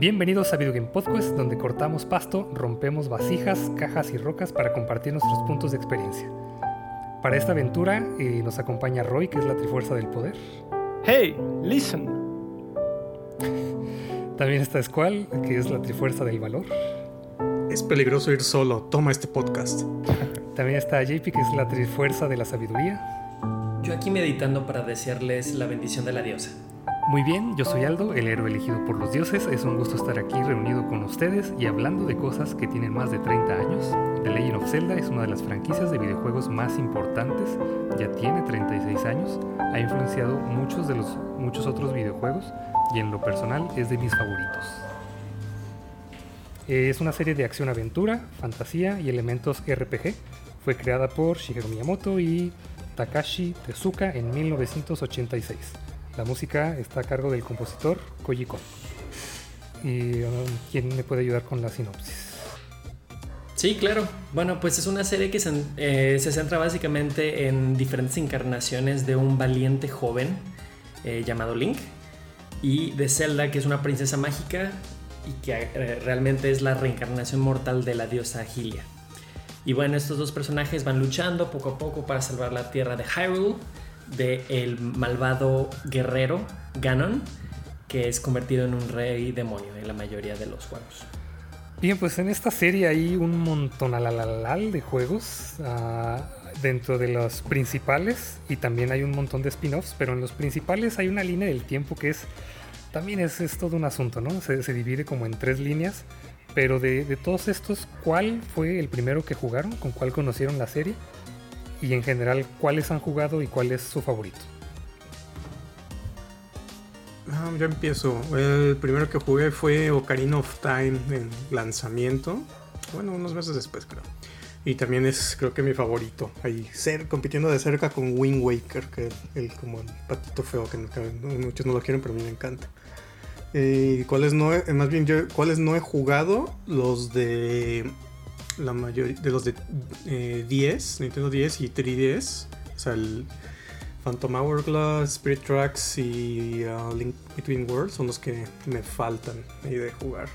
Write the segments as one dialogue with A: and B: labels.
A: Bienvenidos a Video Game Podcast, donde cortamos pasto, rompemos vasijas, cajas y rocas para compartir nuestros puntos de experiencia. Para esta aventura eh, nos acompaña Roy, que es la Trifuerza del Poder.
B: Hey, listen.
A: También está Squall, que es la Trifuerza del Valor.
C: Es peligroso ir solo, toma este podcast.
A: También está JP, que es la Trifuerza de la Sabiduría.
D: Yo aquí meditando para desearles la bendición de la diosa.
A: Muy bien, yo soy Aldo, el héroe elegido por los dioses. Es un gusto estar aquí reunido con ustedes y hablando de cosas que tienen más de 30 años. The Legend of Zelda es una de las franquicias de videojuegos más importantes, ya tiene 36 años, ha influenciado muchos de los muchos otros videojuegos y en lo personal es de mis favoritos. Es una serie de acción-aventura, fantasía y elementos RPG. Fue creada por Shigeru Miyamoto y Takashi Tezuka en 1986. La música está a cargo del compositor Koji Kon. ¿Y um, quién me puede ayudar con la sinopsis?
D: Sí, claro. Bueno, pues es una serie que se, eh, centra básicamente en diferentes encarnaciones de un valiente joven eh, llamado Link y de Zelda, que es una princesa mágica y que eh, realmente es la reencarnación mortal de la diosa Hylia. Y bueno, estos dos personajes van luchando poco a poco para salvar la tierra de Hyrule de el malvado guerrero Ganon, que es convertido en un rey demonio en la mayoría de los juegos.
A: Bien, pues en esta serie hay un montón de juegos ah, dentro de los principales y también hay un montón de spin-offs, pero en los principales hay una línea del tiempo que es también es, todo un asunto, ¿no? Se, divide como en tres líneas, pero de, de todos estos, ¿cuál fue el primero que jugaron? ¿Con cuál conocieron la serie? Y en general cuáles han jugado y cuál es su favorito.
C: Ah, ya empiezo. El primero que jugué fue Ocarina of Time en lanzamiento. Bueno, unos meses después creo. Y también es creo que mi favorito. Ahí ser, compitiendo de cerca con Wind Waker, que es el, como el patito feo, que, muchos no lo quieren, pero a mí me encanta. Eh, ¿Cuáles no he, más bien yo, cuáles no he jugado? Los de la mayoría de los de 10, eh, Nintendo 10 y 3DS, o sea, el Phantom Hourglass, Spirit Tracks y uh, Link Between Worlds son los que me faltan ahí de jugar.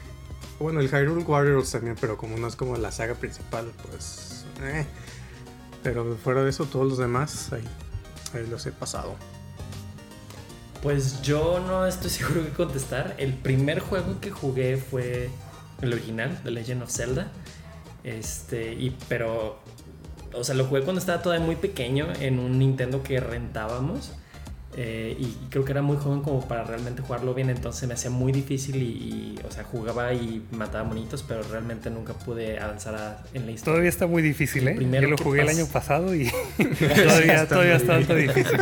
C: Bueno, el Hyrule Warriors también, pero como no es como la saga principal, pues. Eh. Pero fuera de eso, todos los demás ahí, ahí los he pasado.
D: Pues yo no estoy seguro de contestar. El primer juego que jugué fue el original, The Legend of Zelda. Este, y pero, o sea, lo jugué cuando estaba todavía muy pequeño en un Nintendo que rentábamos. Eh, y creo que era muy joven como para realmente jugarlo bien, entonces me hacía muy difícil y, o sea, jugaba y mataba monitos, pero realmente nunca pude avanzar en la historia.
A: Todavía está muy difícil, ¿eh? Yo lo jugué el año pasado y todavía, todavía está muy difícil.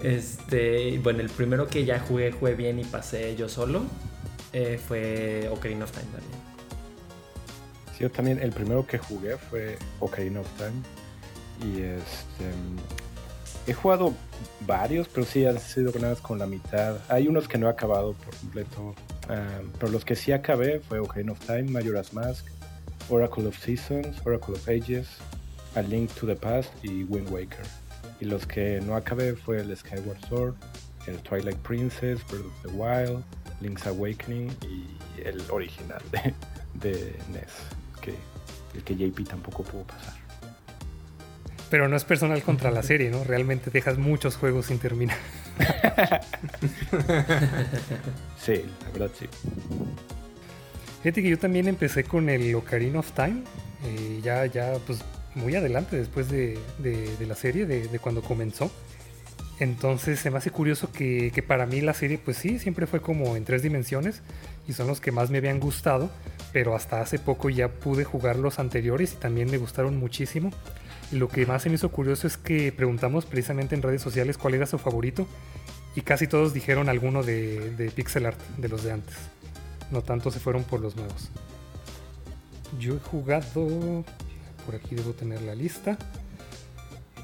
D: este, bueno, el primero que ya jugué, jugué bien y pasé yo solo eh, fue Ocarina of Time también.
B: Sí, yo también, el primero que jugué fue Ocarina of Time. Y este. He jugado varios, pero sí han sido ganadas con la mitad. Hay unos que no he acabado por completo. Um, pero los que sí acabé fue Ocarina of Time, Majora's Mask, Oracle of Seasons, Oracle of Ages, A Link to the Past y Wind Waker. Y los que no acabé fue el Skyward Sword, el Twilight Princess, Breath of the Wild, Link's Awakening y el original de, NES, que el que JP tampoco pudo pasar.
A: Pero no es personal contra la serie, ¿no? Realmente dejas muchos juegos sin terminar.
B: sí, la verdad sí.
A: Fíjate que yo también empecé con el Ocarina of Time, eh, ya, ya, pues muy adelante después de, la serie, de, cuando comenzó. Entonces se me hace curioso que, para mí la serie, pues sí, siempre fue como en tres dimensiones y son los que más me habían gustado, pero hasta hace poco ya pude jugar los anteriores y también me gustaron muchísimo. lo que más se me hizo curioso es que preguntamos precisamente en redes sociales cuál era su favorito y casi todos dijeron alguno de, de pixel art, de los de antes. No tanto se fueron por los nuevos. Yo he jugado, por aquí debo tener la lista.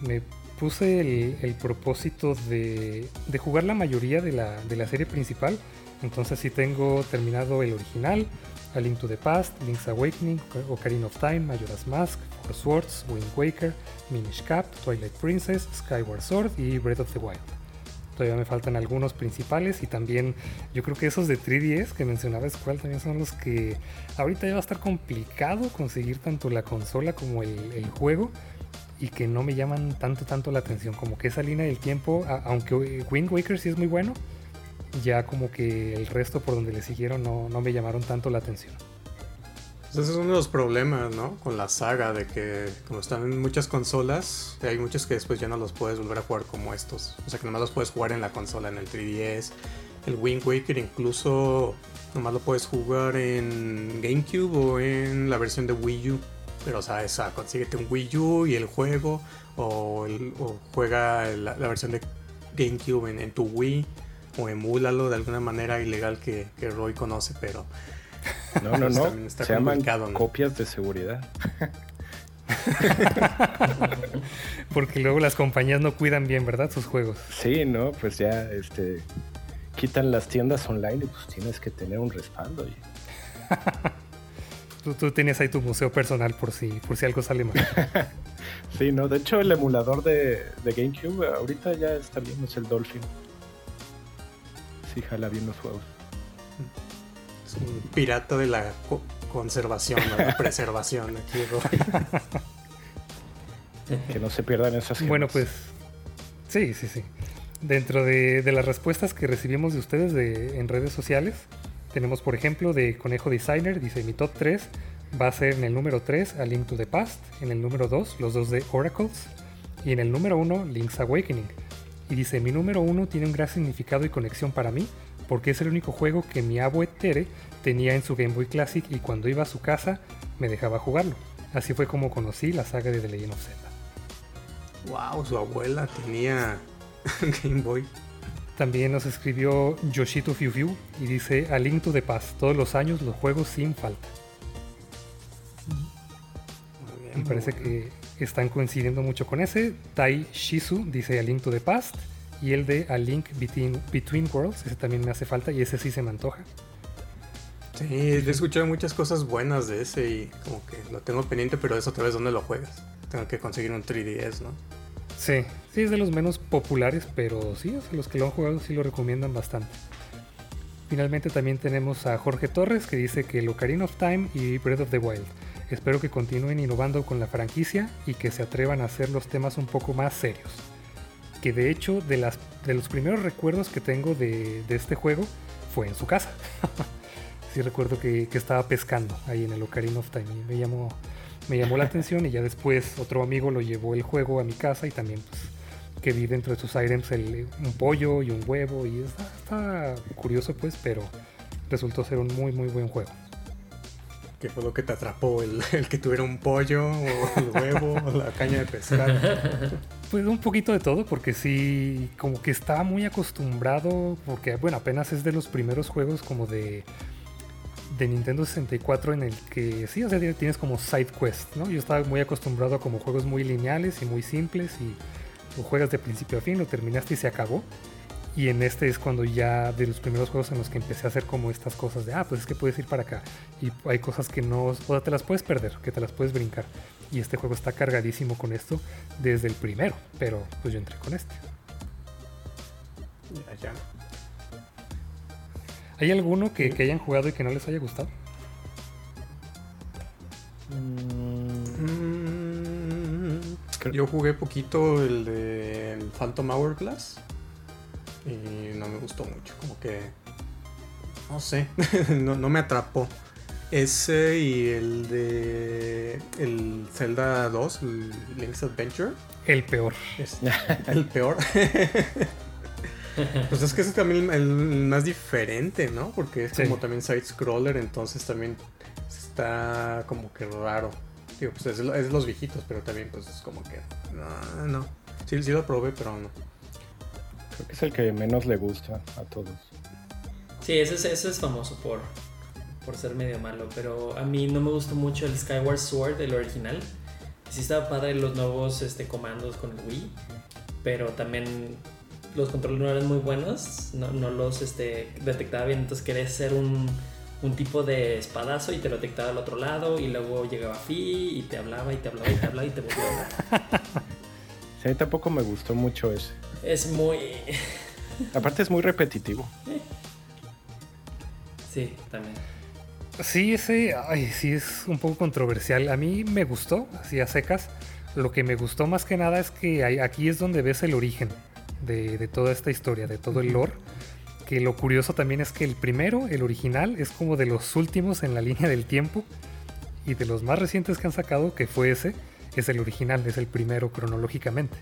A: Me puse el, propósito de, jugar la mayoría de la, serie principal. Entonces sí tengo terminado el original, A Link to the Past, Link's Awakening, Ocarina of Time, Majora's Mask, Four Swords, Wind Waker, Minish Cap, Twilight Princess, Skyward Sword y Breath of the Wild. Todavía me faltan algunos principales y también yo creo que esos de 3DS que mencionaba Squall también son los que ahorita ya va a estar complicado conseguir tanto la consola como el, juego y que no me llaman tanto tanto la atención como que esa línea del tiempo aunque Wind Waker sí es muy bueno ya como que el resto por donde le siguieron no, no me llamaron tanto la atención
C: pues ese es uno de los problemas, ¿no? Con la saga, de que como están en muchas consolas, hay muchos que después ya no los puedes volver a jugar como estos. O sea que nomás los puedes jugar en la consola, en el 3DS. El Wind Waker incluso nomás lo puedes jugar en GameCube o en la versión de Wii U. Pero o sea, esa, consíguete un Wii U y el juego, o, juega la, versión de GameCube en, tu Wii, o emúlalo de alguna manera ilegal que, que Roy conoce, pero
B: no, no, no. Se llaman copias de seguridad.
A: Porque luego las compañías no cuidan bien, ¿verdad? Sus juegos.
B: Sí, no, pues ya este quitan las tiendas online y pues tienes que tener un respaldo.
A: tú, tienes ahí tu museo personal por si, por si algo sale mal.
B: sí, no, de hecho el emulador de, de GameCube ahorita ya está bien, es el Dolphin. Sí, jala bien los juegos
C: un pirata de la conservación, de la preservación aquí,
B: Que no se pierdan esas
A: Bueno, pues sí, sí, sí. Dentro de, las respuestas que recibimos de ustedes en redes sociales, tenemos por ejemplo de Conejo Designer, dice mi top 3 va a ser en el número 3 A Link to the Past, en el número 2 los dos de Oracles y en el número 1 Link's Awakening. Y dice mi número 1 tiene un gran significado y conexión para mí porque es el único juego que mi abue Tere tenía en su Game Boy Classic y cuando iba a su casa me dejaba jugarlo. Así fue como conocí la saga de The Legend of
C: Zelda. Wow, su abuela tenía Game Boy.
A: También nos escribió Yoshito Fiu Fiu y dice A Link to the Past, todos los años los juegos sin falta. Me parece que están coincidiendo mucho con ese. Tai Shizu dice A Link to the Past. Y el de A Link Between, Between Worlds, ese también me hace falta y ese sí se me antoja.
C: Sí, he escuchado muchas cosas buenas de ese y como que lo tengo pendiente, pero eso otra vez dónde lo juegas. Tengo que conseguir un 3DS, ¿no?
A: Sí, sí es de los menos populares, pero sí, los que lo han jugado sí lo recomiendan bastante. Finalmente también tenemos a Jorge Torres que dice que el Ocarina of Time y Breath of the Wild. Espero que continúen innovando con la franquicia y que se atrevan a hacer los temas un poco más serios que de hecho de, las, de los primeros recuerdos que tengo de, este juego fue en su casa. sí recuerdo que, estaba pescando ahí en el Ocarina of Time y me llamó, me llamó la atención y ya después otro amigo lo llevó el juego a mi casa y también pues que vi dentro de sus items un pollo y un huevo y está, curioso pues, pero resultó ser un muy muy buen juego.
C: ¿Qué fue lo que te atrapó? ¿El, el que tuviera un pollo o el huevo o la caña de pescar?
A: Pues un poquito de todo, porque sí, como que estaba muy acostumbrado, porque bueno, apenas es de los primeros juegos como de, de Nintendo 64 en el que sí, o sea, tienes como side quest, ¿no? Yo estaba muy acostumbrado a como juegos muy lineales y muy simples y lo juegas de principio a fin, lo terminaste y se acabó. Y en este es cuando ya de los primeros juegos en los que empecé a hacer como estas cosas de, ah, pues es que puedes ir para acá. Y hay cosas que no, o te las puedes perder, que te las puedes brincar. Y este juego está cargadísimo con esto desde el primero, pero pues yo entré con este.
C: Ya,
A: ¿Hay alguno que, hayan jugado y que no les haya gustado?
C: Mm, yo jugué poquito el de Phantom Hourglass y no me gustó mucho, como que no sé, no, no me atrapó. Ese y el de. El Zelda 2, el Link's Adventure.
A: El peor.
C: el peor. pues es que es también el, más diferente, ¿no? Porque es como también side-scroller, entonces también está como que raro. Digo, pues es, es, los viejitos, pero también pues es como que. No, no. Sí, sí lo probé, pero no.
B: Creo que es el que menos le gusta a todos.
D: Sí, ese, ese es famoso por por ser medio malo, pero a mí no me gustó mucho el Skyward Sword, el original. Sí estaba padre los nuevos este, comandos con el Wii, pero también los controles no eran muy buenos, no, no los este, detectaba bien, entonces quería ser un, un, tipo de espadazo y te lo detectaba al otro lado y luego llegaba Fi y te hablaba y te hablaba y te hablaba y te volvía a hablar.
B: Sí, tampoco me gustó mucho ese.
D: Es muy...
B: Aparte es muy repetitivo.
D: Sí, también.
A: Sí, ese, ay, sí es un poco controversial. A mí me gustó, así a secas. Lo que me gustó más que nada es que aquí es donde ves el origen de, de toda esta historia, de todo el lore. Que lo curioso también es que el primero, el original, es como de los últimos en la línea del tiempo. Y de los más recientes que han sacado, que fue ese, es el original, es el primero cronológicamente.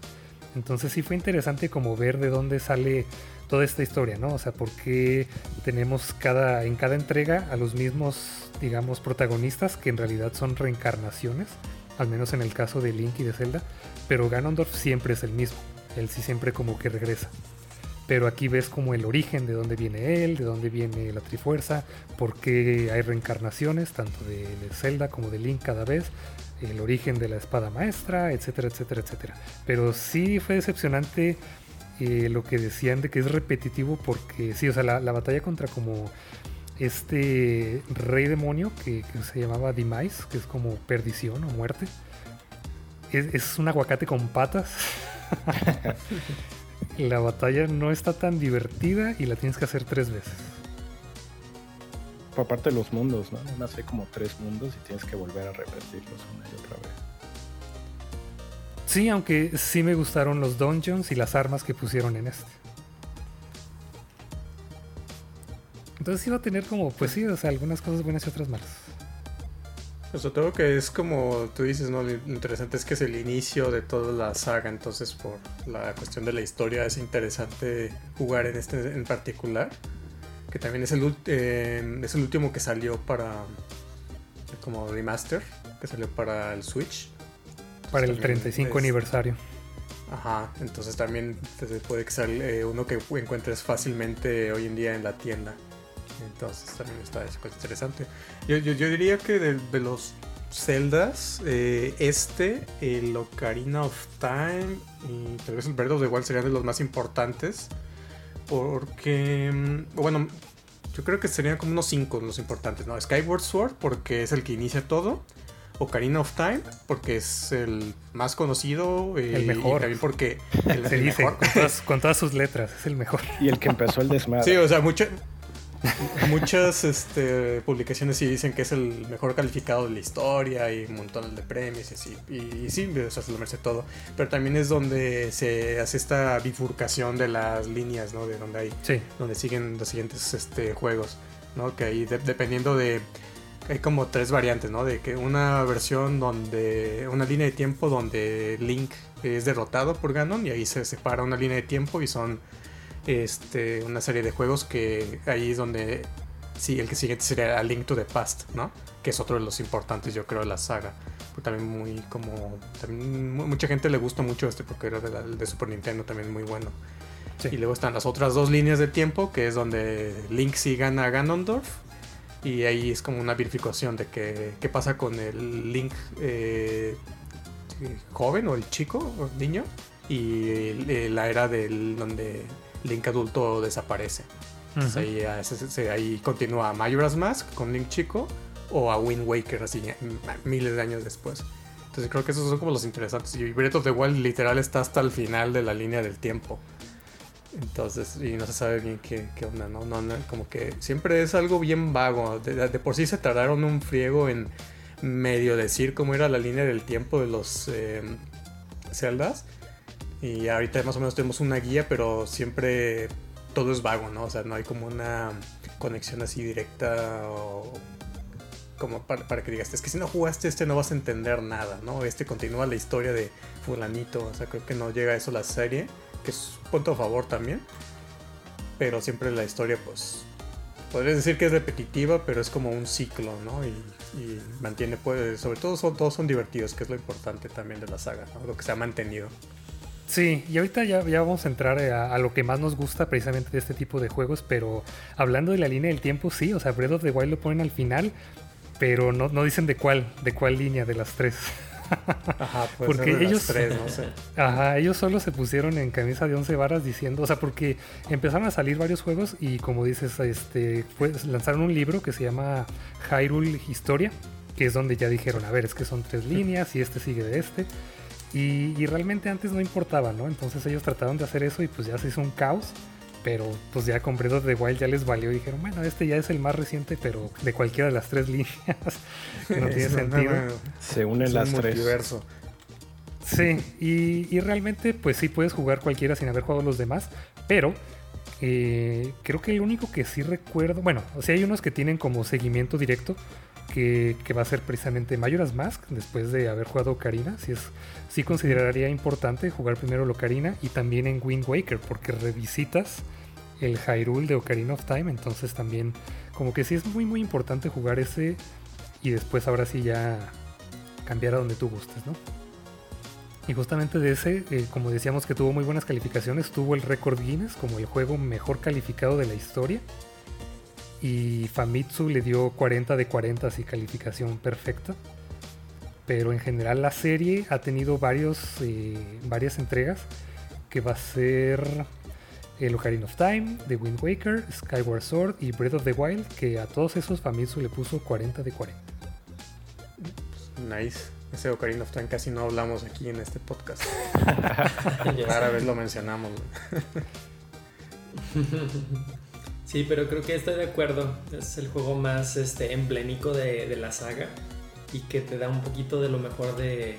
A: Entonces sí fue interesante como ver de dónde sale toda esta historia, ¿no? O sea, por qué tenemos cada, en cada entrega a los mismos, digamos, protagonistas que en realidad son reencarnaciones, al menos en el caso de Link y de Zelda, pero Ganondorf siempre es el mismo, él sí siempre como que regresa. Pero aquí ves como el origen de dónde viene él, de dónde viene la Trifuerza, por qué hay reencarnaciones, tanto de, Zelda como de Link cada vez, el origen de la espada maestra, etcétera, etcétera, etcétera. Pero sí fue decepcionante eh, lo que decían de que es repetitivo porque sí, o sea, la, batalla contra como este rey demonio que, se llamaba Demise, que es como perdición o muerte, es, un aguacate con patas. la batalla no está tan divertida y la tienes que hacer tres veces.
B: Aparte de los mundos, ¿no? Nace como tres mundos y tienes que volver a repetirlos una y otra vez.
A: Sí, aunque sí me gustaron los dungeons y las armas que pusieron en este. Entonces iba a tener como, pues sí, o sea, algunas cosas buenas y otras malas.
C: Pues todo que es como tú dices, ¿no? Lo interesante es que es el inicio de toda la saga, entonces por la cuestión de la historia es interesante jugar en este en particular, que también es el, eh, es el último que salió para como remaster, que salió para el Switch.
A: Para el 35 aniversario.
C: Ajá, entonces también puede que sea eh, uno que encuentres fácilmente hoy en día en la tienda. Entonces también está eso interesante. Yo, diría que de, los Zeldas, eh, este, el Ocarina of Time y tal vez el Breath of the Wild serían de los más importantes. Porque, mm, bueno, yo creo que serían como unos 5 los importantes, ¿no? Skyward Sword, porque es el que inicia todo. Ocarina of Time, porque es el más conocido.
A: Eh, el mejor.
C: Y también porque. El,
A: Se dice, Con, todas, sus letras, es el mejor.
B: Y el que empezó el desmadre.
C: Sí, o sea, muchas este, publicaciones sí dicen que es el mejor calificado de la historia y un montón de premios y así. Y, sí, o sea, se lo merece todo. Pero también es donde se hace esta bifurcación de las líneas, ¿no? De donde hay. Donde siguen los siguientes este, juegos, ¿no? Que ahí, dependiendo de hay como tres variantes, ¿no? De que una versión donde. Una línea de tiempo donde Link es derrotado por Ganon y ahí se separa una línea de tiempo y son este, una serie de juegos que ahí es donde. Sí, el que siguiente sería A Link to the Past, ¿no? Que es otro de los importantes, yo creo, de la saga. también muy como. También mucha gente le gusta mucho este porque era de, de Super Nintendo también muy bueno. Y luego están las otras dos líneas de tiempo, que es donde Link sí gana a Ganondorf y ahí es como una verificación de que, qué pasa con el Link eh, joven o el chico o niño y la era del donde Link adulto desaparece. Entonces ahí, continúa Majora's Mask con Link chico o a Wind Waker así miles de años después. Entonces creo que esos son como los interesantes. Y Breath of the Wild literal está hasta el final de la línea del tiempo. Entonces, y no se sabe bien qué, onda, ¿no? ¿no? Como que siempre es algo bien vago. De, por sí se tardaron un friego en medio decir cómo era la línea del tiempo de los eh, celdas. Y ahorita más o menos tenemos una guía, pero siempre todo es vago, ¿no? O sea, no hay como una conexión así directa o como para, que digas, es que si no jugaste este no vas a entender nada, ¿no? Este continúa la historia de fulanito, o sea, creo que no llega a eso la serie que es punto a favor también. Pero siempre la historia, pues, podrías decir que es repetitiva, pero es como un ciclo, ¿no? Y, mantiene, pues, sobre todo son, todos son divertidos, que es lo importante también de la saga, Lo que se ha mantenido.
A: Sí, y ahorita ya, ya vamos a entrar a, lo que más nos gusta precisamente de este tipo de juegos, pero hablando de la línea del tiempo, sí, o sea, Breath of the Wild lo ponen al final, pero no, no dicen de cuál, de cuál línea de las tres.
C: Ajá, porque ellos, no sé.
A: Ajá, ellos solo se pusieron en camisa de once varas diciendo, o sea, porque empezaron a salir varios juegos y como dices, este, pues, lanzaron un libro que se llama Hyrule Historia, que es donde ya dijeron, a ver, es que son tres líneas y este sigue de este. Y, realmente antes no importaba, ¿no? Entonces ellos trataron de hacer eso y pues ya se hizo un caos. Pero pues ya con Breath of the Wild ya les valió y dijeron, bueno, este ya es el más reciente, pero de cualquiera de las tres líneas. que no tiene sentido.
B: Se unen las tres.
A: Sí, y, y, realmente pues sí puedes jugar cualquiera sin haber jugado los demás, pero eh, creo que el único que sí recuerdo, bueno, o sea, hay unos que tienen como seguimiento directo, que, va a ser precisamente Majora's Mask, después de haber jugado Ocarina. Sí, es, sí consideraría importante jugar primero Ocarina y también en Wind Waker, porque revisitas el Hyrule de Ocarina of Time, entonces también como que sí es muy muy importante jugar ese y después ahora sí ya cambiar a donde tú gustes, ¿no? Y justamente de ese, eh, como decíamos que tuvo muy buenas calificaciones, tuvo el récord Guinness como el juego mejor calificado de la historia. Y Famitsu le dio 40 de 40, así calificación perfecta. Pero en general la serie ha tenido varios, eh, varias entregas, que va a ser el Ocarina of Time, The Wind Waker, Skyward Sword y Breath of the Wild, que a todos esos Famitsu le puso 40 de 40.
C: Nice. Ese Ocarina of Time casi no hablamos aquí en este podcast. Rara vez lo mencionamos.
D: sí, pero creo que estoy de acuerdo. Es el juego más este, emblemático de, la saga y que te da un poquito de lo mejor de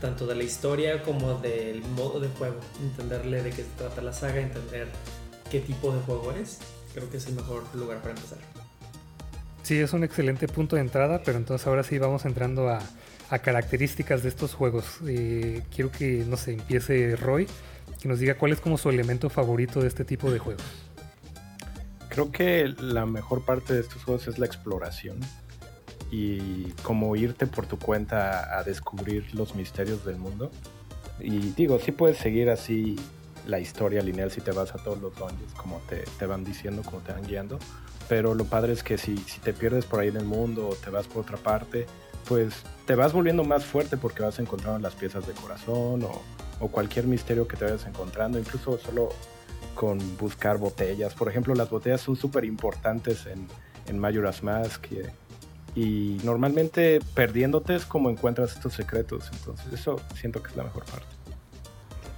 D: tanto de la historia como del modo de juego. Entenderle de qué se trata la saga, entender qué tipo de juego es. Creo que es el mejor lugar para empezar.
A: Sí, es un excelente punto de entrada, pero entonces ahora sí vamos entrando a, a características de estos juegos. Eh, quiero que, no sé, empiece Roy, que nos diga cuál es como su elemento favorito de este tipo de juegos.
B: Creo que la mejor parte de estos juegos es la exploración y como irte por tu cuenta a descubrir los misterios del mundo. Y digo, sí puedes seguir así la historia lineal si te vas a todos los dungeons, como te, te, van diciendo, como te van guiando. Pero lo padre es que si, si te pierdes por ahí en el mundo o te vas por otra parte, pues te vas volviendo más fuerte porque vas encontrando las piezas de corazón o, cualquier misterio que te vayas encontrando, incluso solo con buscar botellas. Por ejemplo, las botellas son súper importantes en, en Majora's Mask y, normalmente perdiéndote es como encuentras estos secretos. Entonces eso siento que es la mejor parte.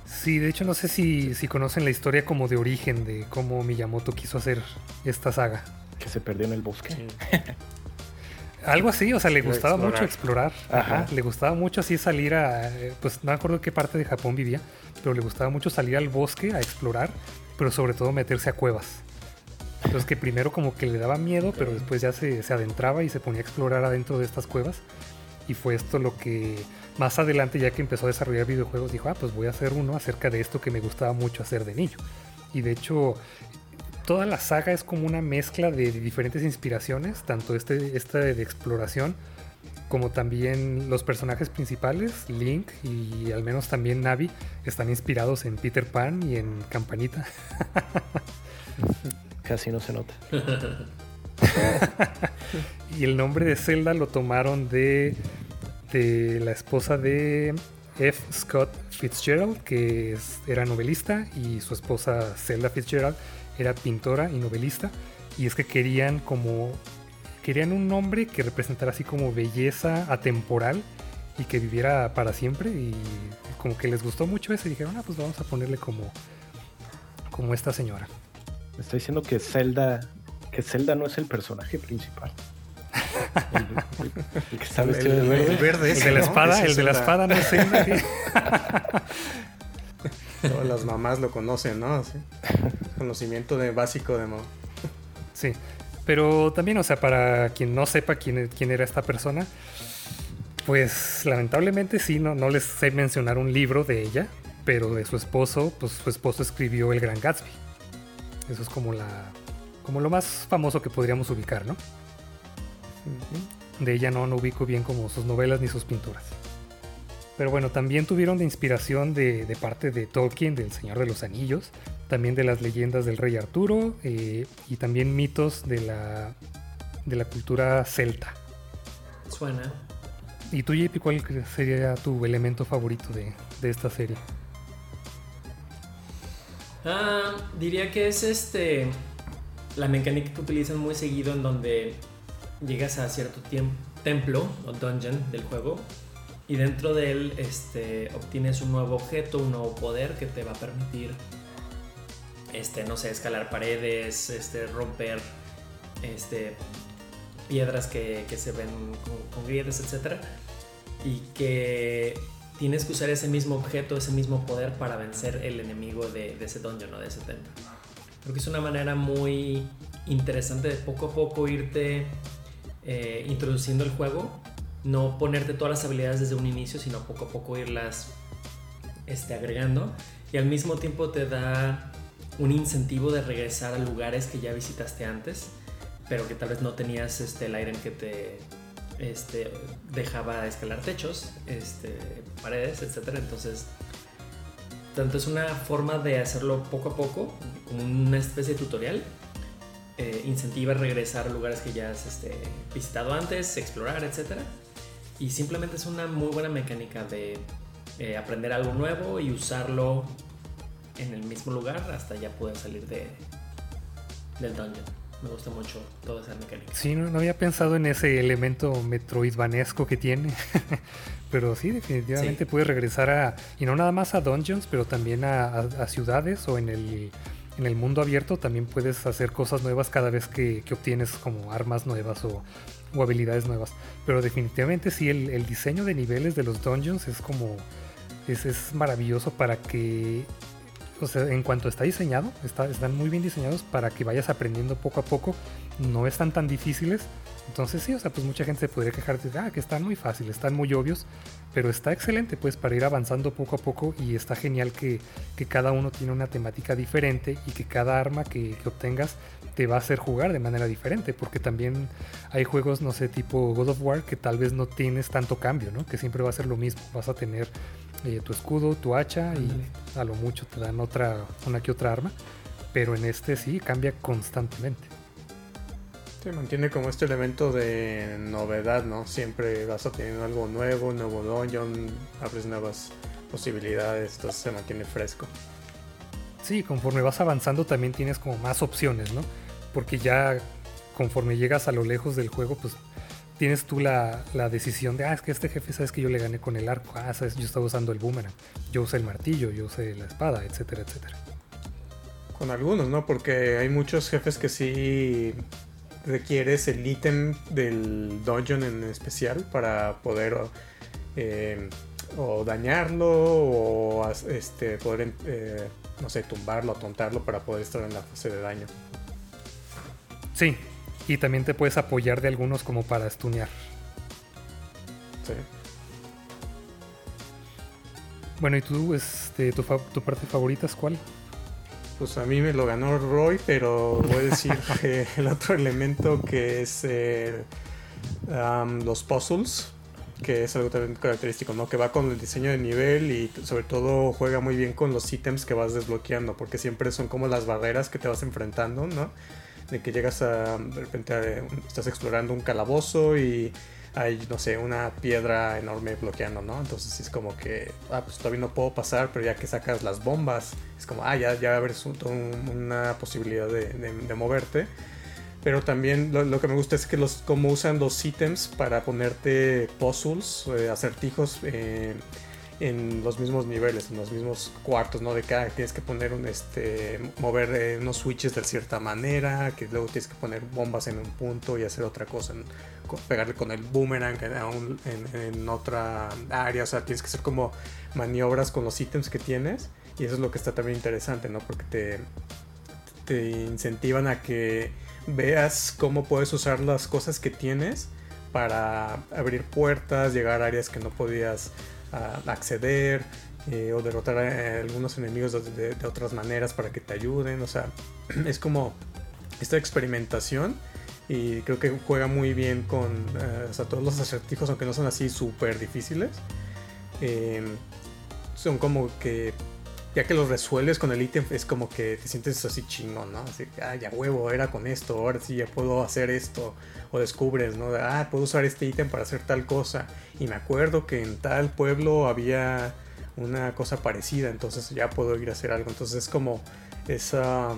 A: Sí, de hecho no sé si, si conocen la historia como de origen de cómo Miyamoto quiso hacer esta saga.
B: Que se perdió en el bosque.
A: Algo así, o sea, le gustaba mucho explorar. Ajá. Le gustaba mucho así salir a. Pues no me acuerdo qué parte de Japón vivía, pero le gustaba mucho salir al bosque a explorar, pero sobre todo meterse a cuevas. Entonces, que primero como que le daba miedo, pero después ya se, se adentraba y se ponía a explorar adentro de estas cuevas. Y fue esto lo que más adelante, ya que empezó a desarrollar videojuegos, dijo: Ah, pues voy a hacer uno acerca de esto que me gustaba mucho hacer de niño. Y de hecho, toda la saga es como una mezcla de, diferentes inspiraciones, tanto este, esta de exploración como también los personajes principales, Link y al menos también Navi, están inspirados en Peter Pan y en Campanita.
B: Casi no se nota.
A: y el nombre de Zelda lo tomaron de, de la esposa de F. Scott Fitzgerald, que era novelista, y su esposa Zelda Fitzgerald era pintora y novelista, y es que querían como querían un nombre que representara así como belleza atemporal y que viviera para siempre y como que les gustó mucho eso y dijeron, ah, pues vamos a ponerle como como esta señora.
B: Me está diciendo que Zelda que Zelda no es el personaje principal.
A: El, que está vestido de verde. El, de la espada, el de la espada no es Zelda.
C: Todas las mamás lo conocen, ¿no? Conocimiento de básico de mamá.
A: Sí. Pero también, o sea, para quien no sepa quién, quién era esta persona, pues lamentablemente sí, no, no les sé mencionar un libro de ella, pero de su esposo, pues su esposo escribió El Gran Gatsby. Eso es como la como lo más famoso que podríamos ubicar, ¿no? De ella no, no ubico bien como sus novelas ni sus pinturas. Pero bueno, también tuvieron de inspiración de, parte de Tolkien, del Señor de los Anillos, también de las leyendas del rey Arturo eh, y también mitos de la, de la cultura celta.
D: Suena.
A: ¿Y tú, JP, cuál sería tu elemento favorito de, esta serie?
D: Ah, diría que es este la mecánica que utilizan muy seguido en donde llegas a cierto templo o dungeon del juego y dentro de él este, obtienes un nuevo objeto, un nuevo poder que te va a permitir este, no sé, escalar paredes, este, romper este, piedras que, se ven con, grietas, etc. Y que tienes que usar ese mismo objeto, ese mismo poder para vencer el enemigo de, ese dungeon o de ese templo. Creo que es una manera muy interesante de poco a poco irte eh, introduciendo el juego. No ponerte todas las habilidades desde un inicio, sino poco a poco irlas este, agregando. Y al mismo tiempo te da un incentivo de regresar a lugares que ya visitaste antes, pero que tal vez no tenías este, el aire en que te este, dejaba escalar techos, este, paredes, etc. Entonces, tanto es una forma de hacerlo poco a poco, como una especie de tutorial. Eh, incentiva a regresar a lugares que ya has este, visitado antes, explorar, etc. Y simplemente es una muy buena mecánica de eh, aprender algo nuevo y usarlo en el mismo lugar hasta ya poder salir de, del dungeon. Me gusta mucho toda esa mecánica.
A: Sí, no, había pensado en ese elemento metroidvanesco que tiene. pero sí, definitivamente puedes regresar a. Y no nada más a dungeons, pero también a, ciudades o en el, en el mundo abierto. También puedes hacer cosas nuevas cada vez que, obtienes como armas nuevas o, habilidades nuevas. Pero definitivamente sí, el, el, diseño de niveles de los dungeons es como. Es, es maravilloso para que o sea, en cuanto está diseñado, están muy bien diseñados para que vayas aprendiendo poco a poco. No están tan difíciles. Entonces sí, o sea, pues mucha gente se podría quejar de, ah, que están muy fáciles, están muy obvios, pero está excelente pues para ir avanzando poco a poco y está genial que, cada uno tiene una temática diferente y que cada arma que, que, obtengas te va a hacer jugar de manera diferente, porque también hay juegos, no sé, tipo God of War que tal vez no tienes tanto cambio, ¿no? Que siempre va a ser lo mismo, vas a tener eh, tu escudo, tu hacha y a lo mucho te dan otra, una que otra arma. Pero en este sí cambia constantemente.
C: Se mantiene como este elemento de novedad, ¿no? Siempre vas a tener algo nuevo, un nuevo dungeon, abres nuevas posibilidades, entonces se mantiene fresco.
A: Sí, conforme vas avanzando también tienes como más opciones, ¿no? Porque ya conforme llegas a lo lejos del juego, pues tienes tú la, decisión de, ah, es que este jefe sabes que yo le gané con el arco, ah, sabes, yo estaba usando el boomerang, yo usé el martillo, yo usé la espada, etcétera, etcétera.
C: Con algunos, ¿no? Porque hay muchos jefes que sí requieres el ítem del dungeon en especial para poder eh, o dañarlo o este, poder, eh, no sé, tumbarlo, tontarlo para poder estar en la fase de daño.
A: Sí, y también te puedes apoyar de algunos como para stunear. Sí. Bueno, ¿y tú, este, tu, parte favorita es cuál?
C: Pues a mí me lo ganó Roy, pero voy a decir que el otro elemento que es eh, los puzzles, que es algo también característico, ¿no? Que va con el diseño de nivel y sobre todo juega muy bien con los ítems que vas desbloqueando, porque siempre son como las barreras que te vas enfrentando, ¿no? De que llegas a, de repente estás explorando un calabozo y hay, no sé, una piedra enorme bloqueando, ¿no? Entonces es como que, ah, pues todavía no puedo pasar, pero ya que sacas las bombas, es como, ah, ya, ya abres una posibilidad de, moverte. Pero también lo, que me gusta es que los, como usan los ítems para ponerte puzzles, eh, acertijos, eh, en los mismos niveles, en los mismos cuartos, ¿no? De cada tienes que poner un, este, mover eh, unos switches de cierta manera, que luego tienes que poner bombas en un punto y hacer otra cosa, pegarle con el boomerang en, en, otra área, o sea, tienes que hacer como maniobras con los ítems que tienes y eso es lo que está también interesante, ¿no? Porque te, te incentivan a que veas cómo puedes usar las cosas que tienes para abrir puertas, llegar a áreas que no podías acceder eh, o derrotar a algunos enemigos de, otras maneras para que te ayuden. O sea, es como esta experimentación y creo que juega muy bien con eh, todos los acertijos, aunque no son así súper difíciles. Em, son como que ya que los resuelves con el ítem, es como que te sientes así chingón, ¿no? Así ah, ya huevo, era con esto, ahora sí ya puedo hacer esto. O descubres, ¿no? Ah, puedo usar este ítem para hacer tal cosa. Y me acuerdo que en tal pueblo había una cosa parecida, entonces ya puedo ir a hacer algo. Entonces es como esa.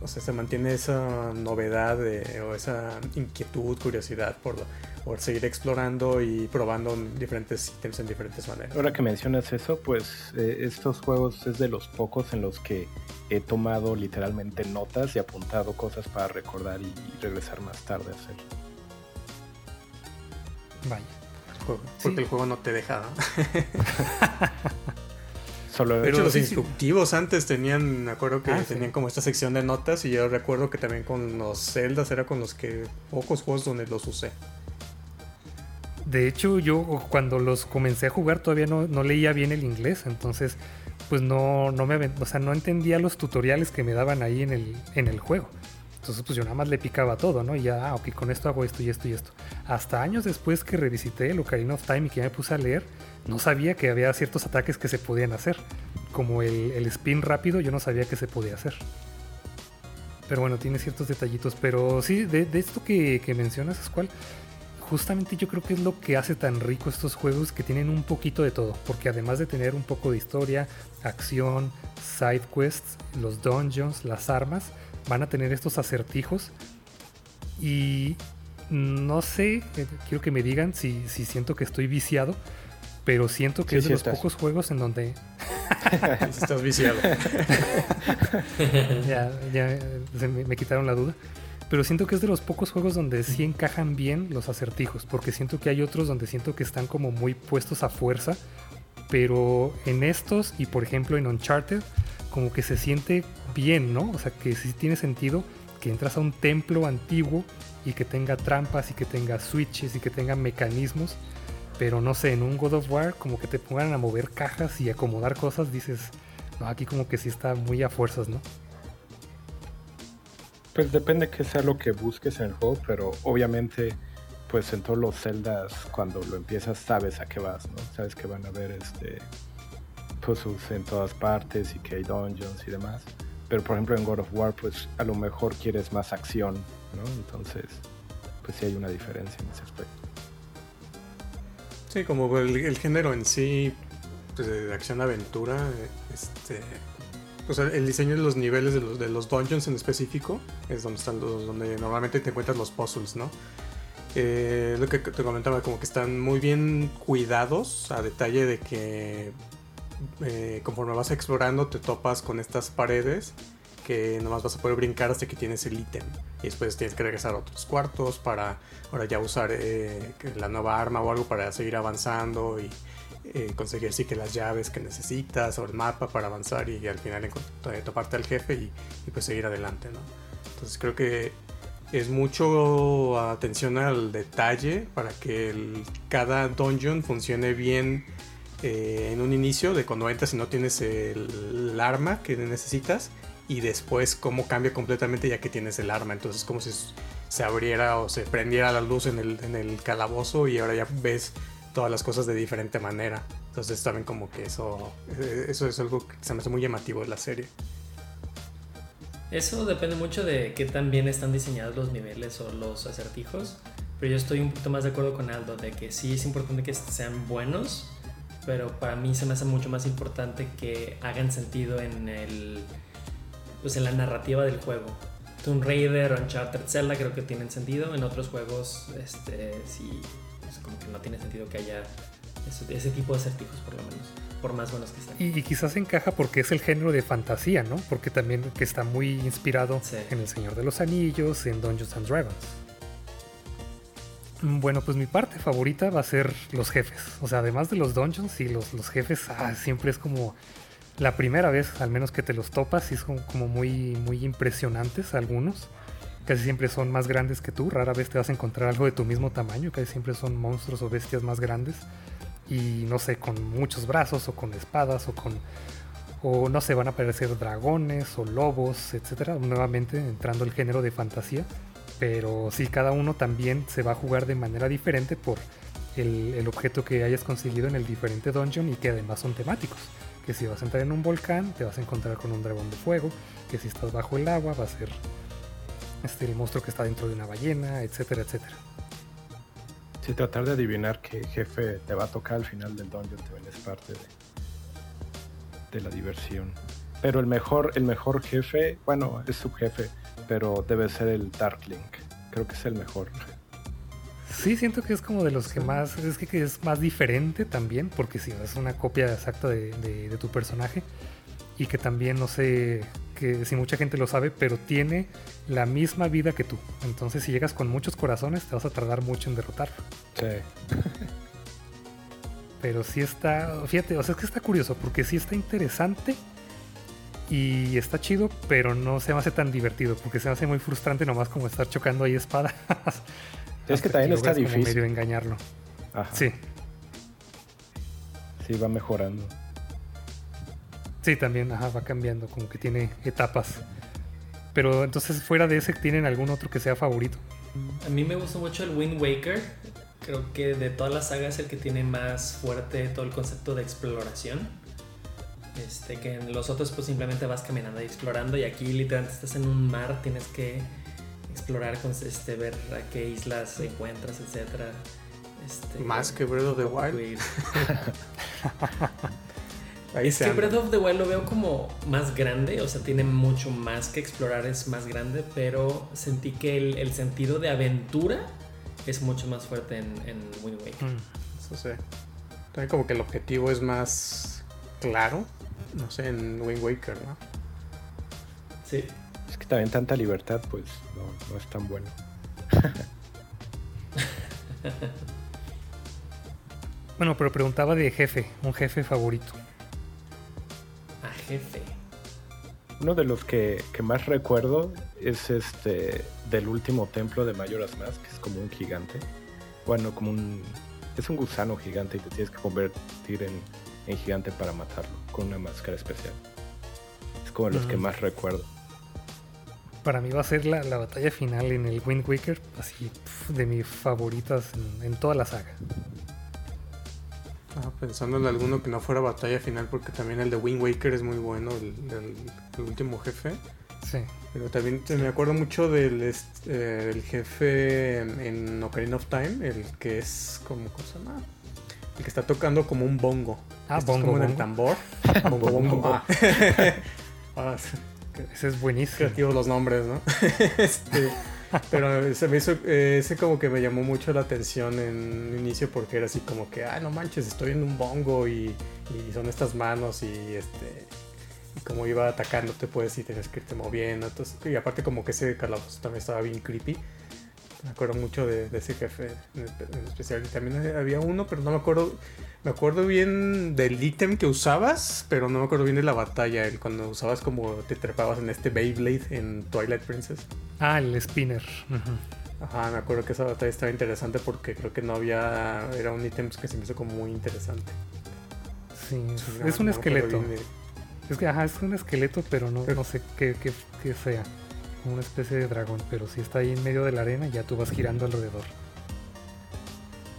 C: O sea, se mantiene esa novedad o esa inquietud, curiosidad por, poder seguir explorando y probando diferentes ítems en diferentes maneras.
B: Ahora que mencionas eso, pues eh, estos juegos es de los pocos en los que he tomado literalmente notas y apuntado cosas para recordar y, regresar más tarde a hacer.
C: Vaya. Porque el juego no te deja.
B: Solo
C: Pero los instructivos antes tenían, me acuerdo que ah, tenían como esta sección de notas y yo recuerdo que también con los celdas era con los que pocos juegos donde los usé.
A: De hecho, yo cuando los comencé a jugar todavía no, leía bien el inglés, entonces pues no, no me o sea, no entendía los tutoriales que me daban ahí en el, en el juego. Entonces, pues yo nada más le picaba todo, ¿no? Y ya, ah, ok, con esto hago esto y esto y esto. Hasta años después que revisité el Ocarina of Time y que ya me puse a leer, no sabía que había ciertos ataques que se podían hacer. Como el, spin rápido, yo no sabía que se podía hacer. Pero bueno, tiene ciertos detallitos. Pero sí, de, esto que, que mencionas, es cual justamente yo creo que es lo que hace tan rico estos juegos que tienen un poquito de todo. Porque además de tener un poco de historia, acción, side quests, los dungeons, las armas, van a tener estos acertijos. Y no sé, eh, quiero que me digan si, si siento que estoy viciado, pero siento que es de los pocos juegos en donde...
C: estás viciado.
A: ya, ya me, me, quitaron la duda. Pero siento que es de los pocos juegos donde sí encajan bien los acertijos, porque siento que hay otros donde siento que están como muy puestos a fuerza, pero en estos y por ejemplo en Uncharted, como que se siente bien, ¿no? O sea, que sí tiene sentido que entras a un templo antiguo y que tenga trampas y que tenga switches y que tenga mecanismos. Pero no sé, en un God of War como que te pongan a mover cajas y acomodar cosas, dices, no, aquí como que sí está muy a fuerzas, ¿no?
B: Pues depende que sea lo que busques en el juego, pero obviamente pues en todos los celdas cuando lo empiezas sabes a qué vas, ¿no? Sabes que van a haber este puzzles en todas partes y que hay dungeons y demás. Pero por ejemplo en God of War, pues a lo mejor quieres más acción, ¿no? Entonces, pues sí hay una diferencia en ese aspecto.
C: Sí, como el, género en sí, pues de acción-aventura, este, pues el diseño de los niveles de los, de los dungeons en específico es donde están los, donde normalmente te encuentras los puzzles, ¿no? Eh, lo que te comentaba, como que están muy bien cuidados a detalle de que eh, conforme vas explorando te topas con estas paredes que nomás vas a poder brincar hasta que tienes el ítem. Y después tienes que regresar a otros cuartos para ahora ya usar eh, la nueva arma o algo para seguir avanzando y eh, conseguir sí que las llaves que necesitas o el mapa para avanzar y, al final toparte al jefe y, pues seguir adelante. ¿no? Entonces creo que es mucho atención al detalle para que cada dungeon funcione bien eh, en un inicio de cuando entras y no tienes el, arma que necesitas y después cómo cambia completamente ya que tienes el arma. Entonces como si se abriera o se prendiera la luz en el, en el calabozo y ahora ya ves todas las cosas de diferente manera. Entonces también como que eso, eh, eso es algo que se me hace muy llamativo de la serie.
D: Eso depende mucho de qué tan bien están diseñados los niveles o los acertijos. Pero yo estoy un poquito más de acuerdo con Aldo de que sí es importante que sean buenos, pero para mí se me hace mucho más importante que hagan sentido en el pues en la narrativa del juego. Tomb Raider Uncharted Zelda creo que tienen sentido, en otros juegos este sí como que no tiene sentido que haya ese, tipo de acertijos por lo menos, por más buenos que estén.
A: Y, quizás encaja porque es el género de fantasía, ¿no? Porque también que está muy inspirado en El Señor de los Anillos, en Dungeons and Dragons. Mm, bueno, pues mi parte favorita va a ser los jefes. O sea, además de los dungeons y los, los jefes, ah, siempre es como la primera vez, al menos que te los topas, y son como muy, muy impresionantes algunos. Casi siempre son más grandes que tú, rara vez te vas a encontrar algo de tu mismo tamaño, casi siempre son monstruos o bestias más grandes. Y no sé, con muchos brazos o con espadas o con... O no sé, van a aparecer dragones o lobos, etcétera. Nuevamente entrando el género de fantasía pero sí, cada uno también se va a jugar de manera diferente por el, objeto que hayas conseguido en el diferente dungeon y que además son temáticos. Que si vas a entrar en un volcán, te vas a encontrar con un dragón de fuego, que si estás bajo el agua va a ser este, el monstruo que está dentro de una ballena, etcétera, etcétera.
B: Si tratar de adivinar qué jefe te va a tocar al final del dungeon también es parte de, de la diversión. Pero el mejor, el mejor jefe, bueno, es su jefe pero debe ser el Dark Link. Creo que es el mejor.
A: Sí, siento que es como de los que más, es que, es más diferente también, porque sí, es una copia exacta de, de, tu personaje y que también, no sé, que si mucha gente lo sabe, pero tiene la misma vida que tú. Entonces si llegas con muchos corazones, te vas a tardar mucho en derrotarlo.
B: Sí.
A: pero sí está, fíjate, o sea, es que está curioso, porque sí está interesante y está chido, pero no se me hace tan divertido, porque se me hace muy frustrante nomás como estar chocando ahí espadas.
B: Es que también está difícil.
A: medio engañarlo. Sí.
B: Sí, va mejorando.
A: Sí, también, ajá, va cambiando, como que tiene etapas. Pero entonces, fuera de ese, ¿tienen algún otro que sea favorito?
D: A mí me gusta mucho el Wind Waker. Creo que de todas las sagas el que tiene más fuerte todo el concepto de exploración. Este, que en los otros pues simplemente vas caminando y explorando y aquí literalmente estás en un mar, tienes que explorar, este, ver a qué islas encuentras, etcétera.
C: Este, Más que Breath of the Wild.
D: Ahí es que Breath of the Wild lo veo como más grande, o sea, tiene mucho más que explorar, es más grande, pero sentí que el, sentido de aventura es mucho más fuerte en, en Wind Waker. Mm.
C: Eso sí. También como que el objetivo es más claro, no sé, en Wind Waker, ¿no?
D: Sí
B: también tanta libertad, pues no, es tan bueno.
A: bueno, pero preguntaba de jefe, un jefe favorito.
D: Jefe.
B: Uno de los que, más recuerdo es este del último templo de Mayoras Mask, que es como un gigante. Bueno, como un. Es un gusano gigante y te tienes que convertir en, en gigante para matarlo con una máscara especial. Es como de los que más recuerdo
A: para mí va a ser la, batalla final en el Wind Waker, así de mis favoritas en, toda la saga.
C: Ah, pensando en alguno que no fuera batalla final, porque también el de Wind Waker es muy bueno, el, último jefe.
A: Sí.
C: Pero también me acuerdo mucho del eh, jefe en, Ocarina of Time, el que es como cosa más. El que está tocando como un bongo.
A: Ah, bongo. Es como
C: en el tambor. bongo, bongo. Ah.
A: ah ese es buenísimo.
C: Creativos los nombres, ¿no? este, pero se me hizo, eh, ese como que me llamó mucho la atención en un inicio porque era así como que, ah, no manches, estoy en un bongo y, son estas manos y este y como iba atacando te puedes y tienes que irte moviendo. Entonces, y aparte como que ese calabozo también estaba bien creepy. Me acuerdo mucho de, ese jefe en, especial. Y también había uno, pero no me acuerdo. Me acuerdo bien del ítem que usabas, pero no me acuerdo bien de la batalla. El, cuando usabas como te trepabas en este Beyblade en Twilight Princess.
A: Ah, el spinner.
C: Ajá, me acuerdo que esa batalla estaba interesante porque creo que no había. Era un ítem que se me hizo como muy interesante.
A: Sí, es un esqueleto. Es que, ajá, es un esqueleto, pero no, no sé qué, qué, qué sea una especie de dragón, pero si está ahí en medio de la arena, ya tú vas girando alrededor.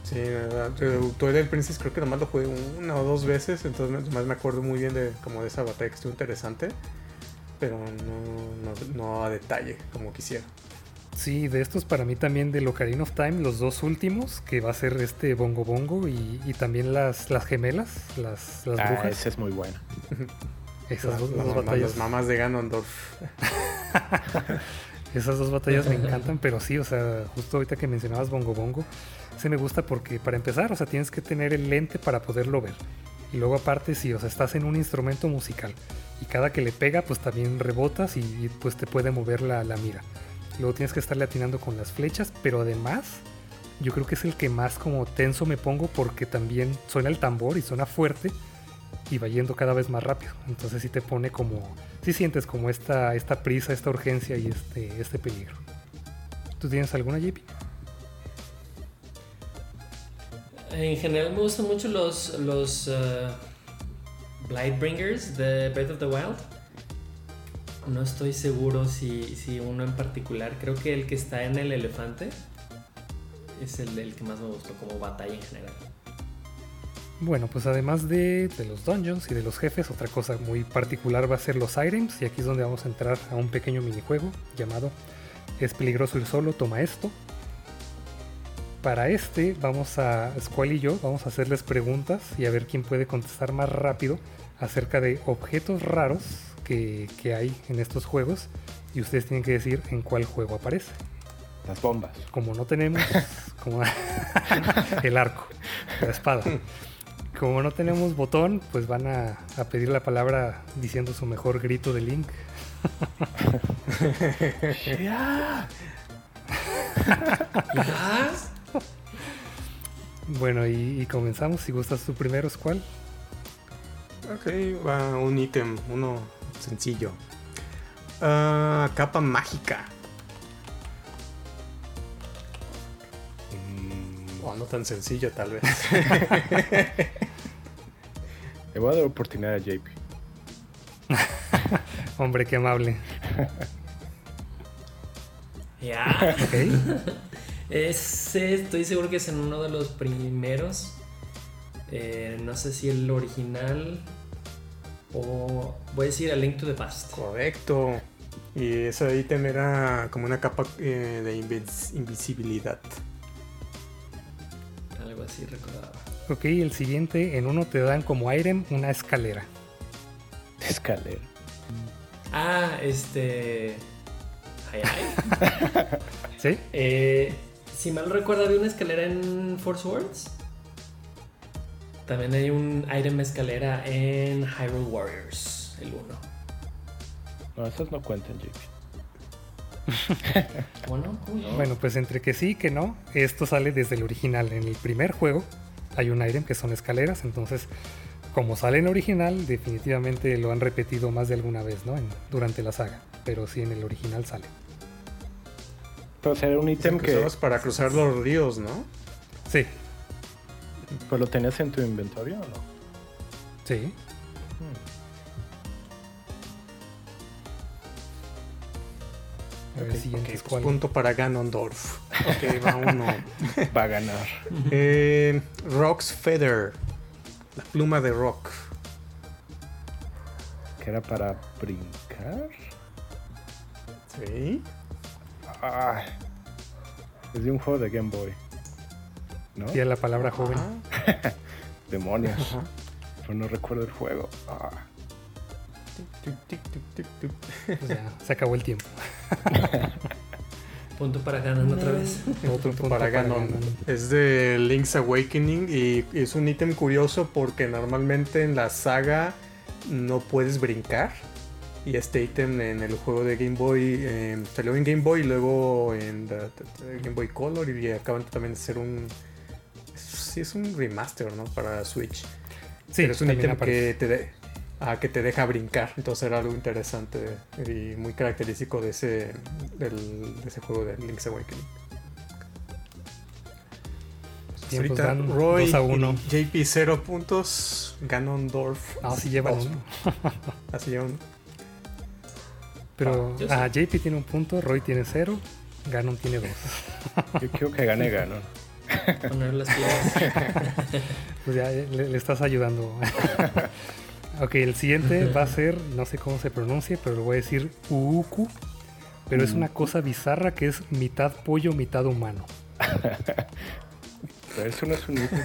C: Sí, verdad. Twilight Princess creo que nomás lo jugué una o dos veces, entonces más me acuerdo muy bien de como de esa batalla que estuvo interesante, pero no, no, a detalle como quisiera.
A: Sí, de estos para mí también de Ocarina of Time, los dos últimos, que va a ser este Bongo Bongo y, también las, las gemelas, las, las
B: ah,
A: brujas.
B: Ese es muy bueno.
A: Esas dos,
C: batallas. Las mamás de Ganondorf.
A: Esas dos batallas me encantan, pero sí, o sea, justo ahorita que mencionabas Bongo Bongo, se me gusta porque para empezar, o sea, tienes que tener el lente para poderlo ver. Y luego aparte, sí, o sea, estás en un instrumento musical. Y cada que le pega, pues también rebotas y, pues te puede mover la, la mira. Luego tienes que estarle atinando con las flechas, pero además, yo creo que es el que más como tenso me pongo porque también suena el tambor y suena fuerte y va yendo cada vez más rápido. Entonces sí te pone como, sí sientes como esta, esta prisa, esta urgencia y este, este peligro. ¿Tú tienes alguna, JP?
D: En general me gustan mucho los, los uh, Blightbringers de Breath of the Wild. No estoy seguro si, si, uno en particular. Creo que el que está en el elefante es el, el que más me gustó como batalla en general.
A: Bueno, pues además de, los dungeons y de los jefes, otra cosa muy particular va a ser los items. Y aquí es donde vamos a entrar a un pequeño minijuego llamado Es peligroso ir solo, toma esto. Para este vamos a, Squall y yo, vamos a hacerles preguntas y a ver quién puede contestar más rápido acerca de objetos raros que, que hay en estos juegos. Y ustedes tienen que decir en cuál juego aparece.
B: Las bombas.
A: Como no tenemos, como el arco, la espada. Como no tenemos botón, pues van a, a pedir la palabra diciendo su mejor grito de Link.
D: ¿Ya?
A: Bueno, y, y comenzamos. Si gustas tú primero, ¿cuál?
C: Ok, va un ítem, uno sencillo. Ah, capa mágica.
B: Mm,
C: O no tan sencillo, tal vez.
B: le voy a dar oportunidad a JP.
A: Hombre, qué amable.
D: Ya.
A: Ok.
D: Ese estoy seguro que es en uno de los primeros. Eh, no sé si el original o voy a decir A Link to the Past.
C: Correcto. Y ese ítem era como una capa eh, de invis- invisibilidad.
D: Algo así recordaba.
A: Ok, el siguiente, en uno te dan como item una escalera.
B: Escalera.
D: Ah, este. Ay, ay.
A: ¿Sí?
D: Eh, si mal recuerdo, había una escalera en Force Words. También hay un item escalera en Hyrule Warriors, el 1.
B: No, esas no cuentan, JP.
D: Bueno, ¿cómo no?
A: Bueno, pues entre que sí y que no, esto sale desde el original. En el primer juego hay un item que son escaleras, entonces como sale en original, definitivamente lo han repetido más de alguna vez, ¿no? En- durante la saga, pero sí en el original sale.
B: Pero será un ítem
C: que usabas para cruzar los ríos, ¿no?
A: Sí,
B: pues, lo tenías en tu inventario o no.
A: sí. A ver,
B: Ok,
A: siguiente
C: Ok,
A: es
C: pues
A: cuál.
C: punto para Ganondorf. Ok, va uno.
B: Va a ganar.
C: Eh, Rock's Feather. La pluma de Rock.
B: Que era para brincar.
C: Sí.
B: Ah, es de un juego de Game Boy. ¿No?
A: A la palabra joven.
B: Demonios.
C: ajá.
B: Pero no recuerdo el juego. Ah,
C: Tic, tic, tic, tic, tic.
A: Pues ya, se acabó el tiempo.
D: Punto para ganar otra vez.
A: Otro punto
C: para Ganon. Es de Link's Awakening y es un ítem curioso porque normalmente en la saga no puedes brincar. Y este ítem en el juego de Game Boy eh, salió en Game Boy y luego en the- the- Game Boy Color y acaban también de hacer un... Sí, es un remaster, ¿no? Para Switch.
A: Sí,
C: Pero es un ítem
A: aparece.
C: que te, de- ah, que te deja brincar. Entonces era algo interesante y muy característico de ese, del- de ese juego de Link's Awakening.
A: Tiempos
C: Ahorita Roy
A: 2 a 1.
C: y JP 0 puntos, Ganondorf.
A: Ah, sí llevan
C: dos.
A: uno.
C: Así llevan.
A: Pero
D: Ah,
A: ah. JP tiene un punto, Roy tiene cero, Ganon tiene dos.
B: yo quiero que gane Ganon.
D: Poner las.
A: Pues ya eh, le, le estás ayudando. ok, el siguiente va a ser, no sé cómo se pronuncie, pero lo voy a decir Uuku. Pero es una cosa bizarra que es mitad pollo, mitad humano.
B: Pero eso no es un ítem.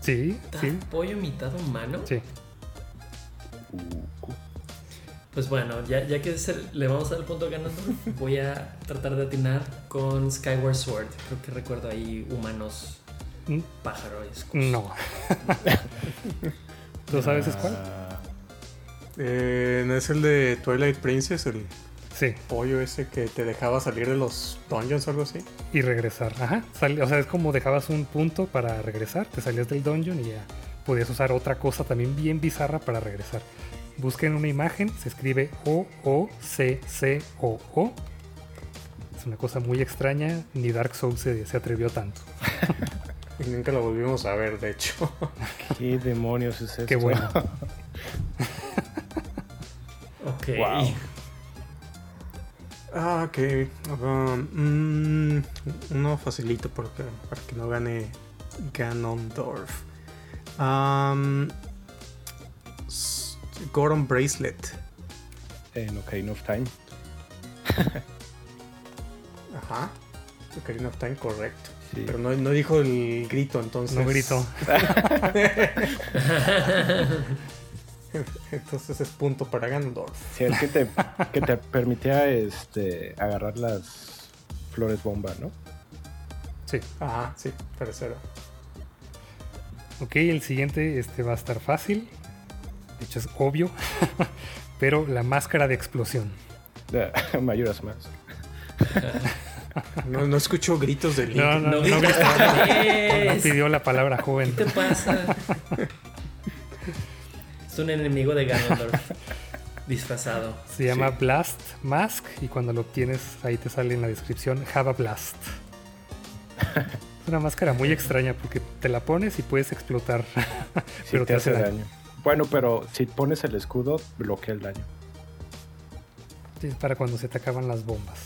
A: Sí, sí,
D: ¿Mitad pollo, mitad humano?
A: sí.
B: Uh,
D: Pues bueno, ya, ya que se- le vamos a dar el punto ganando, voy a tratar de atinar con Skyward Sword. Creo que recuerdo ahí humanos,
A: Mm,
D: pájaros.
A: No. ¿Tú sabes es cuál?
B: ah,
C: Eh, ¿no es el de Twilight Princess, el
A: Sí,
C: pollo ese que te dejaba salir de los dungeons o algo así.
A: y regresar. Ajá. Sal- o sea, es como dejabas un punto para regresar, te salías del dungeon y ya podías usar otra cosa también bien bizarra para regresar. Busquen una imagen, se escribe O-O-C-C-O-O. Es una cosa muy extraña, ni Dark Souls se, se atrevió tanto.
C: Y nunca lo volvimos a ver, de hecho.
B: ¿Qué demonios es esto?
A: Qué bueno.
D: Ok.
B: Wow.
C: Ah, ok. Um, mm, uno facilito porque, para que no gane Ganondorf. Um, Goron Bracelet.
B: En Ocarina of Time.
C: Ajá. Ocarina of Time, correcto.
B: Sí.
C: Pero no, no dijo el grito, entonces.
A: No grito.
C: Entonces es punto para Ganondorf.
B: Sí, el que te, que te permitía este, agarrar las flores bomba, ¿no?
A: Sí.
C: Ajá, sí, tercero.
A: Ok, el siguiente este va a estar fácil. De hecho es obvio. Pero la máscara de explosión.
B: Mayoras más.
C: No, no escucho gritos de Link.
A: No, no,
D: No
A: pidió la palabra joven.
D: ¿Qué te pasa? es un enemigo de Ganondorf. Disfrazado.
A: Se llama
B: Sí.
A: Blast Mask y cuando lo obtienes ahí te sale en la descripción Have a Blast. Es una máscara muy extraña porque te la pones y puedes explotar,
B: Sí
A: pero
B: te hace daño. Bueno, pero si pones el escudo, bloquea el daño.
A: Sí, Es para cuando se te acaban las bombas.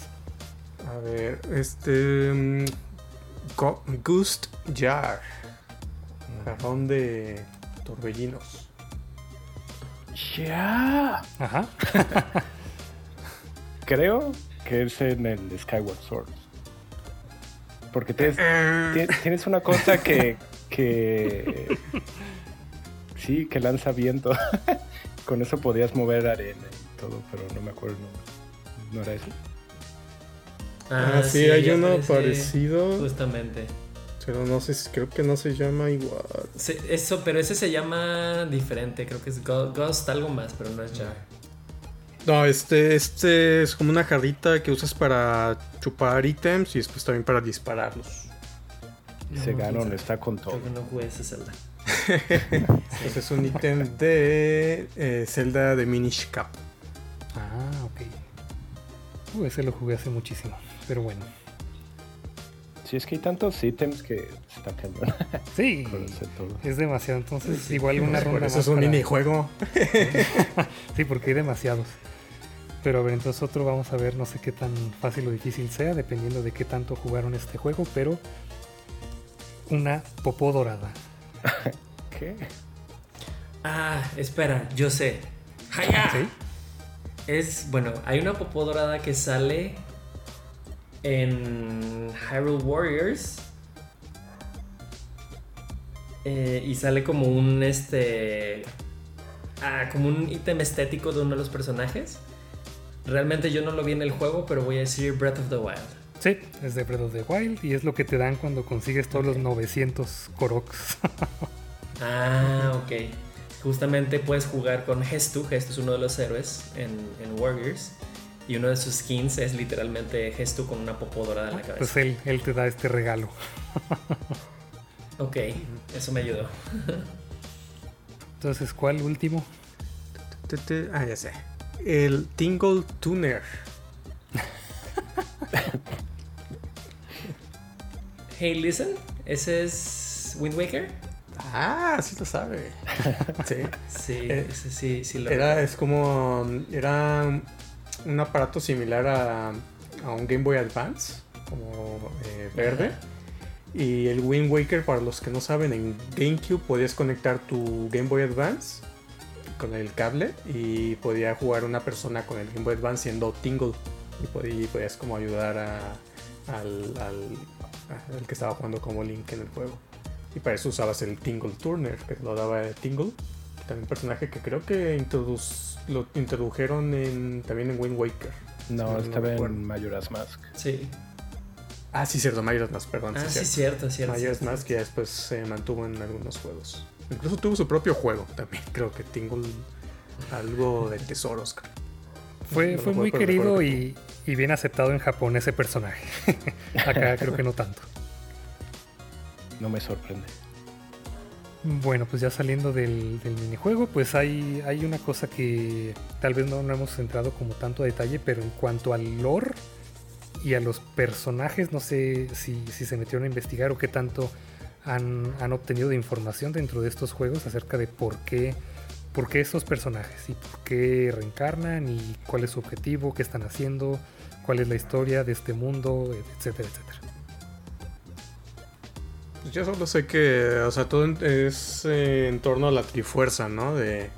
C: A ver, este. mm, Ghost Jar. Jarrón de torbellinos.
B: ¡Ya!
A: Ajá.
B: Creo que es en el Skyward Sword. Porque tienes,
C: Eh,
B: ti- tienes una cosa que, que... Sí, que lanza viento. Con eso podías mover arena y todo, pero no me acuerdo el nombre. ¿No era eso?
C: Ah, sí, hay uno parecido.
D: Justamente.
C: Pero no sé, si- creo que no se llama igual.
D: Se- eso, pero ese se llama diferente. Creo que es Ghost algo más, pero no es Jar.
C: No, este, este es como una jarrita que usas para chupar ítems y después también para dispararlos.
B: Ese
D: No,
B: Ganon
D: quién sabe.
B: está con todo.
D: Creo que no jugué ese Zelda.
C: Ese es un ítem de eh, Zelda de Minish Cap.
A: Ah, ok. Uh, ese lo jugué hace muchísimo. Pero bueno.
B: Si es que hay tantos ítems que está cañón.
A: Sí. Es demasiado. Entonces, igual una
C: Por
A: ronda
C: eso
A: más
C: es un
A: para-
C: minijuego.
A: Sí, porque hay demasiados. Pero a ver, entonces otro vamos a ver, no sé qué tan fácil o difícil sea, dependiendo de qué tanto jugaron este juego, pero una popó dorada.
B: ¿Qué?
D: Ah, espera, yo sé. ¡Haya!
A: ¿Sí?
D: Es, bueno, hay una popó dorada que sale en Hyrule Warriors. Eh, y sale como un, este... Ah, como un ítem estético de uno de los personajes. Realmente yo no lo vi en el juego, pero voy a decir Breath of the Wild.
A: Sí, es de Breath of the Wild y es lo que te dan cuando consigues todos los 900 Koroks.
D: Ah, ok. Justamente puedes jugar con Gestu. Gestu es uno de los héroes en, en Warriors. Y uno de sus skins es literalmente Gestu con una popó dorada en la cabeza.
A: pues él, él te da este regalo.
D: Ok, eso me ayudó.
A: Entonces, ¿cuál último?
C: Ah, ya sé. El Tingle Tuner.
D: Hey, listen, ese es Wind Waker.
C: Ah, sí lo sabe. Sí.
D: Sí,
C: Eh,
D: ese sí, sí lo
C: Era, es como. Era un aparato similar a, a un Game Boy Advance, como eh, verde. Y el Wind Waker, para los que no saben, en GameCube podías conectar tu Game Boy Advance con el cable y podía jugar una persona con el Game Boy Advance siendo Tingle. Y pod- y podías como ayudar a- al, al- al que estaba jugando como Link en el juego. Y para eso usabas el Tingle Turner, que lo daba Tingle. También un personaje que creo que introduz- lo introdujeron en, también en Wind Waker.
B: No,
C: no
B: estaba
C: recuerdo.
B: en Majora's Mask.
D: Sí.
C: Ah, sí, cierto, Majora's Mask, perdón.
D: Ah, sí,
C: cierto.
D: cierto, cierto.
C: Majora's
D: cierto.
C: Mask ya después se mantuvo en algunos juegos. Incluso tuvo su propio juego también. Creo que Tingle algo de tesoros. creo.
A: Fue,
C: No
A: fue muy querido y, y bien aceptado en Japón ese personaje. Acá creo que no tanto.
B: No me sorprende.
A: Bueno, pues ya saliendo del, del minijuego, pues hay, hay una cosa que tal vez no, no hemos entrado como tanto a detalle, pero en cuanto al lore y a los personajes, no sé si, si se metieron a investigar o qué tanto han, han obtenido de información dentro de estos juegos acerca de por qué, por qué estos personajes y por qué reencarnan y cuál es su objetivo, qué están haciendo, cuál es la historia de este mundo, etcétera, etcétera.
C: Pues yo solo sé que, o sea, todo es eh, en torno a la trifuerza, ¿no? De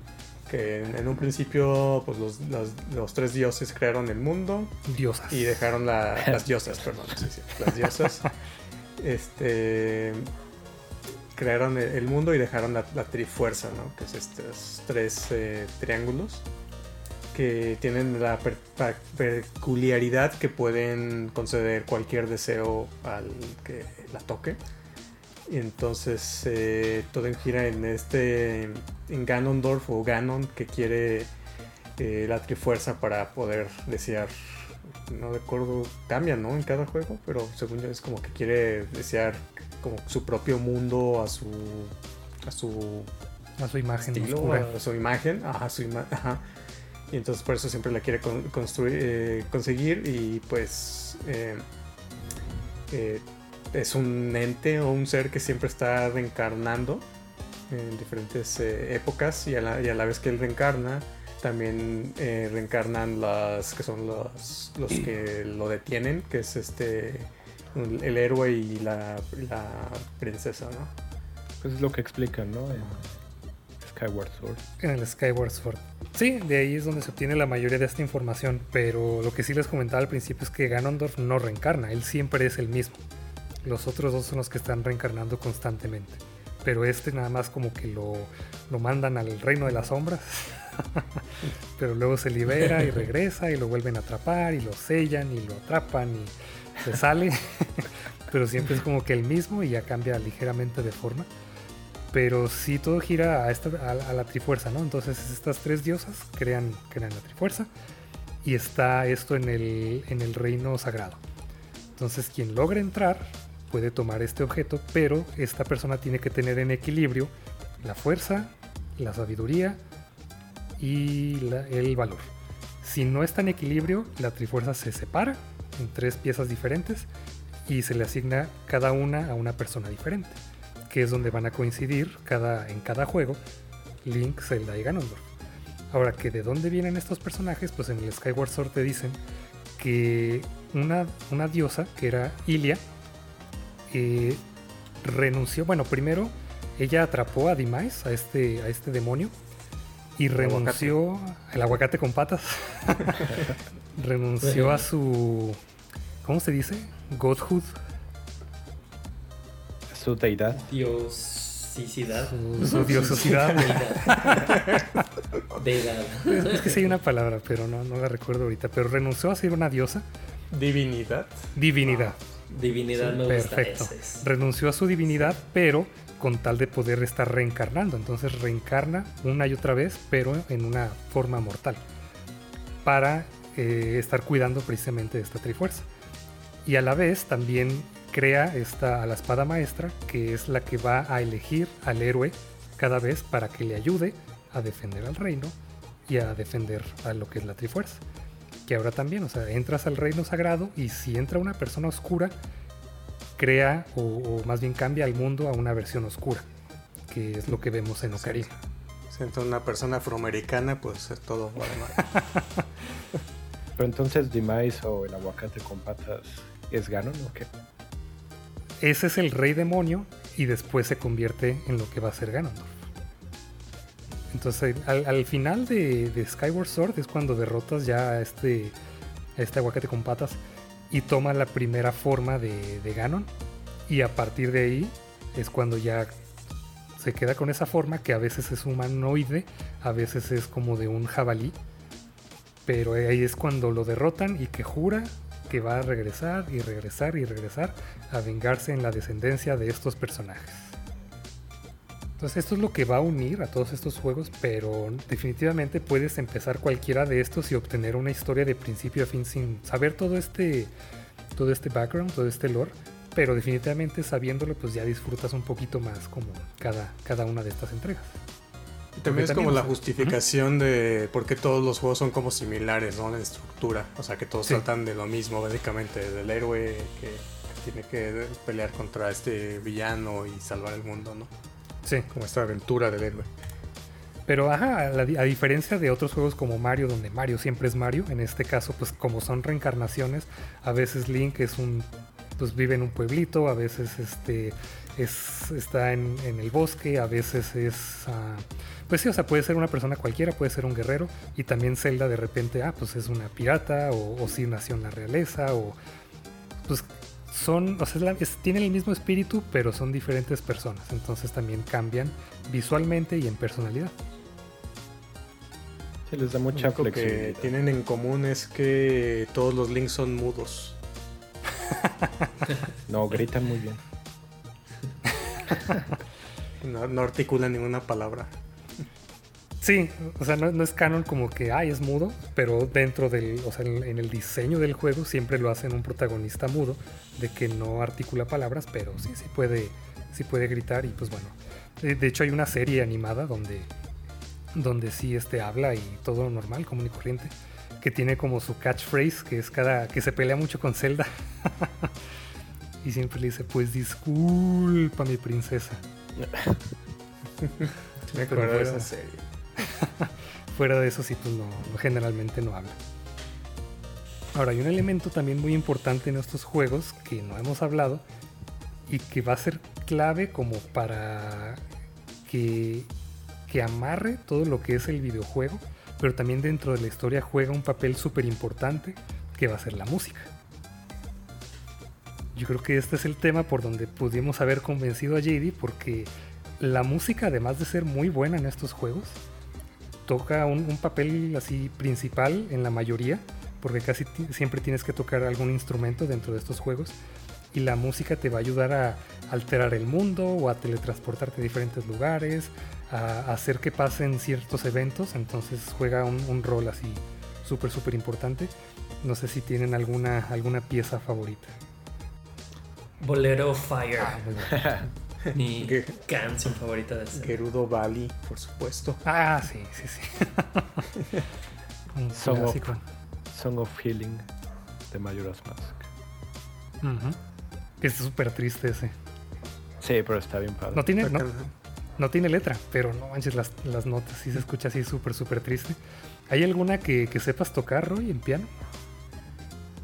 C: que en, en un principio, pues los, los- los tres dioses crearon el mundo
A: Diosas.
C: y dejaron la- las diosas, perdón, sí, sí, las diosas. este crearon el, el mundo y dejaron la, la trifuerza, ¿no? Que es estos tres eh, triángulos que tienen la peculiaridad que pueden conceder cualquier deseo al que la toque. Entonces eh, todo gira en este en Ganondorf o Ganon que quiere eh, la Trifuerza para poder desear. No recuerdo, cambia, ¿no? En cada juego, pero según yo es como que quiere desear como su propio mundo a su a su
A: a su imagen
C: estilo, a su imagen, su imagen, Y entonces por eso siempre la quiere construir, eh, conseguir y pues es un ente o un ser que siempre está reencarnando en diferentes eh, épocas y a, la, vez que él reencarna, también eh, reencarnan las que son los, los que lo detienen, que es este el héroe y la, princesa, ¿no?
B: Pues es lo que explican, ¿no? Skyward Sword.
A: En el Skyward Sword. Sí, de ahí es donde se obtiene la mayoría de esta información, pero lo que sí les comentaba al principio es que Ganondorf no reencarna, él siempre es el mismo. Los otros dos son los que están reencarnando constantemente. Pero este nada más como que lo, lo mandan al reino de las sombras. Pero luego se libera y regresa y lo vuelven a atrapar y lo sellan y lo atrapan y se sale. Pero siempre es como que el mismo y ya cambia ligeramente de forma. Pero sí todo gira a, la trifuerza, ¿no? Entonces estas tres diosas crean, crean la trifuerza y está esto en el, en el reino sagrado. Entonces quien logra entrar puede tomar este objeto, pero esta persona tiene que tener en equilibrio la fuerza, la sabiduría y el valor. Si no está en equilibrio, la trifuerza se separa en tres piezas diferentes y se le asigna cada una a una persona diferente, que es donde van a coincidir cada, en cada juego Link, Zelda y Ganondorf. Ahora que de dónde vienen estos personajes, pues en el Skyward Sword te dicen que una, una diosa que era Ilia, eh, renunció, bueno, primero ella atrapó a Dimais, a este, a este demonio, y renunció al aguacate con patas. renunció a su, ¿cómo se dice? Godhood.
B: Su deidad.
D: Diosicidad.
A: Su, su
D: deidad.
A: Es que sí hay una palabra, pero no, no la recuerdo ahorita. Pero renunció a ser una diosa.
C: Divinidad.
A: Divinidad.
D: Divinidad me
A: gusta. Perfecto. Renunció a su divinidad, pero con tal de poder estar reencarnando. Entonces reencarna una y otra vez, pero en una forma mortal. Para eh, estar cuidando precisamente de esta trifuerza. Y a la vez también crea esta, a la espada maestra, que es la que va a elegir al héroe cada vez para que le ayude a defender al reino y a defender a lo que es la trifuerza que ahora también, o sea, entras al reino sagrado y si entra una persona oscura, crea o, más bien cambia al mundo a una versión oscura, que es lo que vemos en Ocarina.
C: Si entra una persona afroamericana, pues es todo
B: Pero entonces Dimais o el aguacate con patas es Ganon o qué?
A: Ese es el rey demonio y después se convierte en lo que va a ser Ganondorf. Entonces, al, final de, Skyward Sword es cuando derrotas ya a este, este aguacate con patas y toma la primera forma de, Ganon. Y a partir de ahí es cuando ya se queda con esa forma que a veces es humanoide, a veces es como de un jabalí. Pero ahí es cuando lo derrotan y que jura que va a regresar y regresar y regresar a vengarse en la descendencia de estos personajes. Entonces esto es lo que va a unir a todos estos juegos, pero definitivamente puedes empezar cualquiera de estos y obtener una historia de principio a fin sin saber todo este, todo este background, todo este lore, pero definitivamente sabiéndolo pues ya disfrutas un poquito más como cada, cada una de estas entregas.
C: También es como la justificación de por qué todos los juegos son como similares, ¿no? En estructura. O sea, que todos tratan de lo mismo, básicamente, del héroe que tiene que pelear contra este villano y salvar el mundo, ¿no?
A: Sí.
C: Como esta aventura del héroe.
A: Pero ajá, a, diferencia de otros juegos como Mario, donde Mario siempre es Mario, en este caso, pues como son reencarnaciones, a veces Link es un. pues vive en un pueblito, a veces este. Es, está en, el bosque, a veces es. Ah, pues sí, o sea, puede ser una persona cualquiera, puede ser un guerrero, y también Zelda de repente, ah, pues es una pirata, o, o sí nació en la realeza, o. Pues son, o sea, tienen el mismo espíritu, pero son diferentes personas. Entonces también cambian visualmente y en personalidad.
B: Se les da mucha
C: Lo que tienen en común es que todos los links son mudos.
B: No, gritan muy bien.
C: No, no articulan ninguna palabra.
A: Sí, o sea, no, no es canon como que, ay, es mudo, pero dentro del, o sea, en, en el diseño del juego siempre lo hacen un protagonista mudo, de que no articula palabras, pero sí, sí puede, sí puede gritar y pues bueno. De, hecho hay una serie animada donde, donde sí este, habla y todo normal, común y corriente, que tiene como su catchphrase, que es cada, que se pelea mucho con Zelda. y siempre le dice, pues disculpa mi princesa.
C: Me acuerdo de esa serie.
A: Fuera de eso, sí, pues no, generalmente no habla. Ahora, hay un elemento también muy importante en estos juegos que no hemos hablado y que va a ser clave como para que, que amarre todo lo que es el videojuego, pero también dentro de la historia juega un papel súper importante que va a ser la música. Yo creo que este es el tema por donde pudimos haber convencido a JD porque la música, además de ser muy buena en estos juegos, toca un, un papel así principal en la mayoría, porque casi siempre tienes que tocar algún instrumento dentro de estos juegos. Y la música te va a ayudar a alterar el mundo o a teletransportarte a diferentes lugares, a hacer que pasen ciertos eventos. Entonces juega un, un rol así súper, súper importante. No sé si tienen alguna, alguna pieza favorita.
D: Bolero Fire.
A: Ah.
D: Mi canción favorita de Zelda.
C: Gerudo Valley, por supuesto.
A: Ah, sí, sí, sí. un
B: Song of-. Song of Healing de Majora's Mask.
A: Ujú. Es súper triste ese.
B: Sí, pero está bien padre.
A: No tiene, no, no tiene letra, pero no manches las, las notas, sí se escucha así súper, súper triste. ¿Hay alguna que, que sepas tocar, Roy, en piano?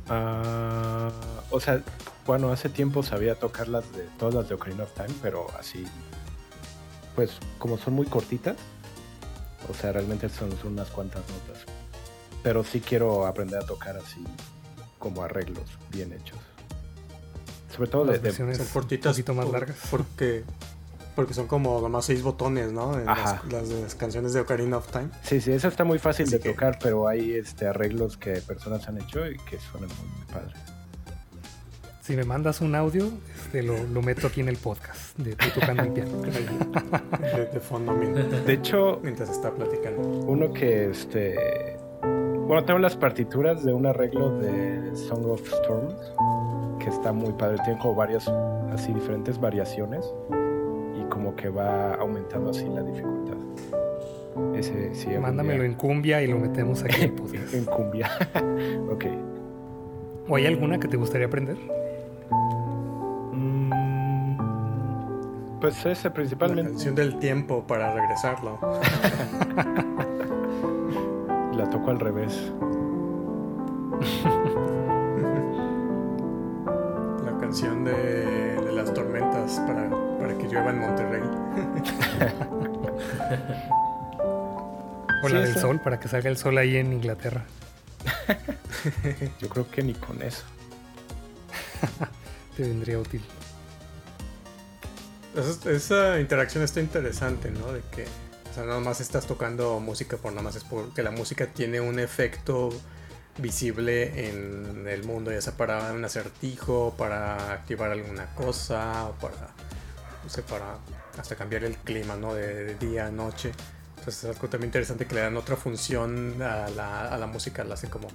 B: Ah, o sea, bueno, hace tiempo sabía tocar las de todas las de Ocarina of Time, pero así, pues como son muy cortitas, o sea, realmente son, son unas cuantas notas. Pero sí quiero aprender a tocar así como arreglos bien hechos. Sobre todo de,
A: Las
B: de-
A: versiones
C: Son
A: un
C: cortitas
A: poquito más largas.
C: Porque, porque son como nomás seis botones, ¿no? En
B: Ajá.
C: las, las de las canciones de Ocarina of Time.
B: Sí, sí, eso está muy fácil
C: Así
B: de
C: que-
B: tocar, pero hay este arreglos que personas han hecho y que suenan muy, muy padres.
A: Si me mandas un audio, este, lo, lo meto aquí en el podcast de tú tocando el piano.
C: de, de fondo mientras,
B: De hecho,
C: mientras está platicando.
B: uno que este bueno tengo las partituras de un arreglo de Song of Storms que está muy padre tiene como varias así diferentes variaciones y como que va aumentando así la dificultad ese sí
A: Mándamelo
B: día-
A: en cumbia y lo metemos aquí en el podcast.
B: en cumbia ok
A: ¿O hay alguna que te gustaría aprender?
B: Pues ese
C: La
B: principalmente
C: canción del tiempo para regresarlo.
B: la toco al revés
C: La canción de, de las tormentas para, para que llueva en Monterrey.
A: O
B: Sí,
A: la del sol, para que salga el sol ahí en Inglaterra.
B: yo creo que ni con eso
A: Te vendría útil.
C: Esa, esa interacción está interesante, ¿no? De que, o sea, nada más estás tocando música por nada más es porque la música tiene un efecto visible en el mundo, ya sea para un acertijo, para activar alguna cosa, o para, no sé, para hasta cambiar el clima, ¿no? De, de día a noche. Entonces es algo también interesante que le dan otra función a la, a la música, la hacen como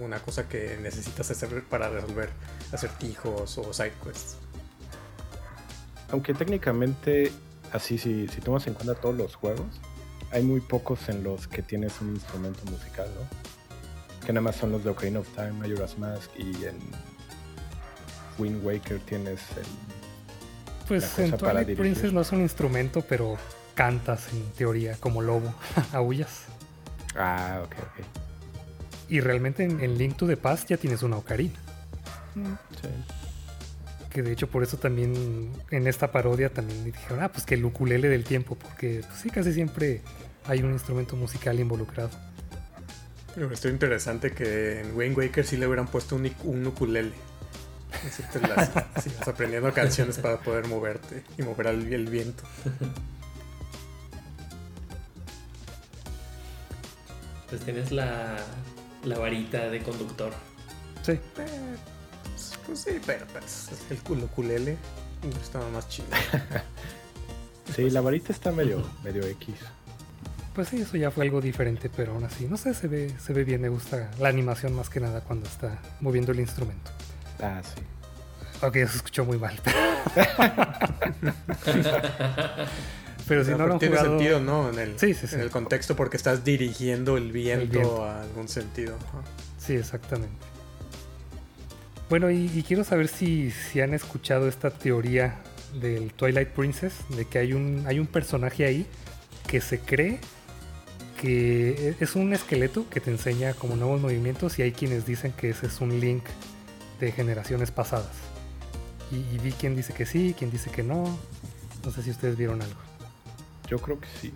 C: una cosa que necesitas hacer para resolver acertijos o side quests.
B: Aunque técnicamente, así si, si tomas en cuenta todos los juegos, hay muy pocos en los que tienes un instrumento musical, ¿no? Que nada más son los de Ocarina of Time, Majora's Mask y en Wind Waker tienes el...
A: Pues en Twilight. Princess no es un instrumento, pero cantas en teoría como lobo, aullas.
B: Ah, ok, ok.
A: Y realmente en, en Link to the Past ya tienes una ocarina.
B: Sí.
A: Que de hecho por eso también en esta parodia también dijeron, ah, pues que el ukulele del tiempo, porque pues sí, casi siempre hay un instrumento musical involucrado.
C: Pero esto interesante que en Wayne Waker sí le hubieran puesto un, un ukulele. Así te las- así vas aprendiendo canciones para poder moverte y mover al- el viento.
D: Pues tienes la, la varita de conductor.
A: Sí.
C: Pues sí, pero pues, el culo culele estaba más chido.
B: sí, la varita está medio, medio X.
A: Pues sí, eso ya fue algo diferente, pero aún así, no sé, se ve, se ve bien, me gusta la animación más que nada cuando está moviendo el instrumento.
B: Ah, sí.
A: Ok, se escuchó muy mal. pero si no lo han
C: tiene
A: jugado...
C: sentido, ¿no? En el,
A: Sí, sí, sí.
C: en el contexto porque estás dirigiendo el viento,
A: El viento.
C: a algún sentido.
A: Sí, exactamente. Bueno, y, y quiero saber si, si han escuchado esta teoría del Twilight Princess, de que hay un, hay un personaje ahí que se cree que e- es un esqueleto que te enseña como nuevos movimientos y hay quienes dicen que ese es un link de generaciones pasadas. Y, y vi quien dice que sí, quien dice que no. No sé si ustedes vieron algo.
B: Yo creo que sí.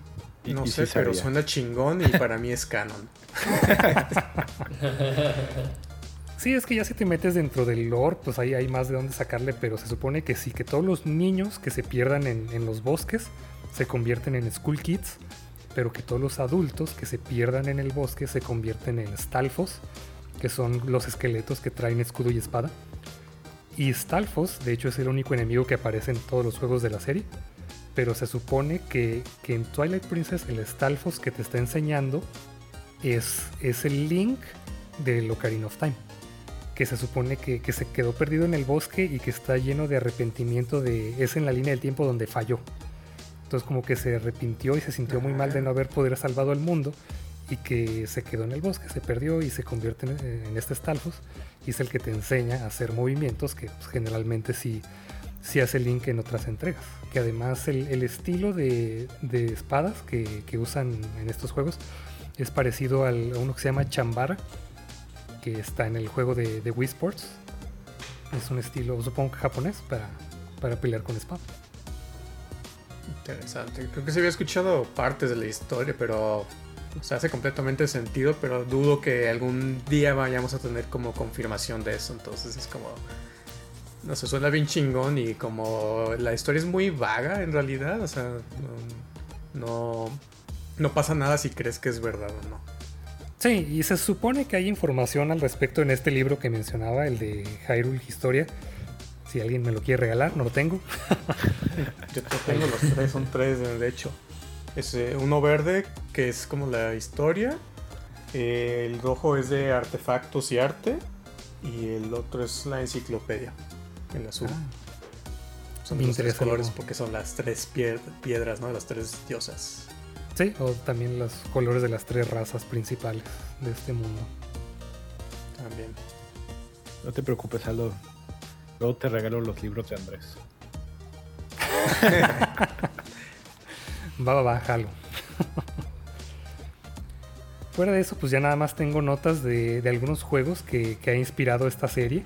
B: Y-
C: No
B: y
C: sé,
B: sí
C: pero suena chingón y para mí es canon.
A: Sí, es que ya si te metes dentro del lore, pues ahí hay más de dónde sacarle, pero se supone que sí, que todos los niños que se pierdan en, los bosques se convierten en School Kids, pero que todos los adultos que se pierdan en el bosque se convierten en Stalfos, que son los esqueletos que traen escudo y espada. Y Stalfos, de hecho, es el único enemigo que aparece en todos los juegos de la serie, pero se supone que, que en Twilight Princess el Stalfos que te está enseñando es, es el Link del Ocarina of Time que se supone que, que se quedó perdido en el bosque y que está lleno de arrepentimiento de es en la línea del tiempo donde falló. Entonces como que se arrepintió y se sintió muy mal de no haber podido salvado al mundo y que se quedó en el bosque, se perdió y se convierte en, en este y es el que te enseña a hacer movimientos que pues, generalmente sí, sí hace Link en otras entregas. Que además el, el estilo de, de espadas que, que usan en estos juegos es parecido al, a uno que se llama Chambara, que está en el juego de, de Wii Sports. Es un estilo, supongo que japonés, para, para pelear con espada.
C: Interesante. Creo que se había escuchado partes de la historia, pero o hace completamente sentido, pero dudo que algún día vayamos a tener como confirmación de eso. Entonces es como... No sé, suena bien chingón y como la historia es muy vaga en realidad, o sea, no, no pasa nada si crees que es verdad o no.
A: Sí, y se supone que hay información al respecto en este libro que mencionaba, el de Hyrule Historia. Si alguien me lo quiere regalar, no lo tengo.
C: Yo te- tengo los tres, son tres de hecho. Es eh, uno verde, que es como la historia. el rojo es de artefactos y arte. Y el otro es la enciclopedia, el azul. son
A: me
C: los tres colores porque son las tres pied- piedras, ¿no? Las tres diosas.
A: Sí, o también los colores de las tres razas principales de este mundo.
C: También.
B: No te preocupes, Aldo. Luego te regalo los libros de Andrés.
A: Va, va, va, jalo. Fuera de eso, pues ya nada más tengo notas de, de algunos juegos que, que ha inspirado esta serie.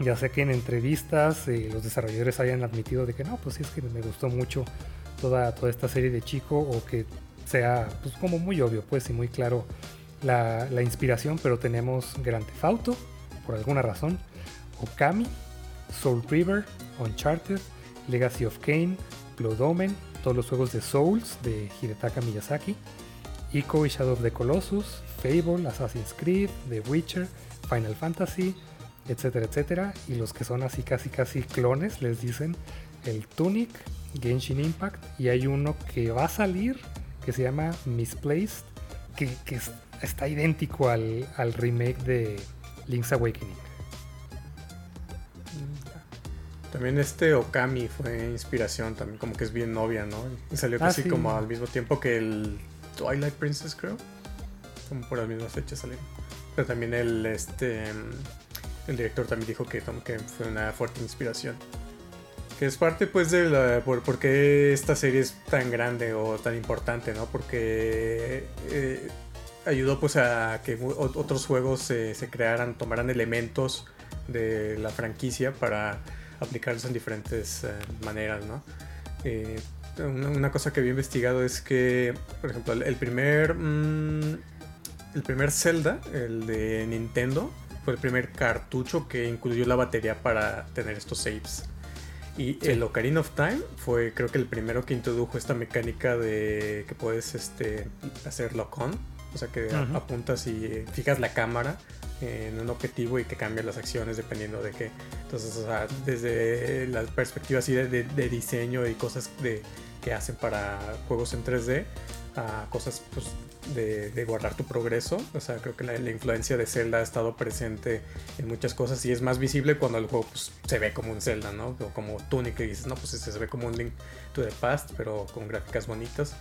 A: Ya sé que en entrevistas eh, los desarrolladores hayan admitido de que no, pues sí es que me gustó mucho toda, toda esta serie de chico o que sea pues como muy obvio pues y muy claro la, la inspiración, pero tenemos Grand Theft Auto, por alguna razón, Okami, Soul River, Uncharted, Legacy of Kane, Blood Omen, todos los juegos de Souls de Hidetaka Miyazaki, Ico y Shadow of the Colossus, Fable, Assassin's Creed, The Witcher, Final Fantasy, etcétera, etcétera. Y los que son así casi casi clones les dicen el Tunic, Genshin Impact y hay uno que va a salir que se llama Misplaced, que, que es- está idéntico al, al remake de Link's Awakening.
C: También este Okami fue inspiración, también como que es bien novia, ¿no? Y salió
A: Ah,
C: casi
A: sí.
C: como al mismo tiempo que el Twilight Princess, creo. Como por las mismas fechas salieron. Pero también el este el director también dijo que, que fue una fuerte inspiración. Que es parte pues de la, por, por qué esta serie es tan grande o tan importante, ¿no? Porque eh, ayudó pues a que otros juegos se, se crearan, tomaran elementos de la franquicia para aplicarlos en diferentes eh, maneras, ¿no? Eh, una, cosa que había investigado es que, por ejemplo, el, primer mm, el primer Zelda, el de Nintendo, fue el primer cartucho que incluyó la batería para tener estos saves. Y el Ocarina of Time fue creo que el primero que introdujo esta mecánica de que puedes este, hacer lock-on O sea, que apuntas y fijas la cámara en un objetivo y que cambia las acciones dependiendo de qué. Entonces, o sea, desde la perspectiva así de, diseño y cosas de, que hacen para juegos en 3D a cosas pues, de, guardar tu progreso. O sea, creo que la, influencia de Zelda ha estado presente en muchas cosas y es más visible cuando el juego pues, se ve como un Zelda, ¿no? O como Tunic y dices, no, pues se ve como un Link to the Past, pero con gráficas bonitas.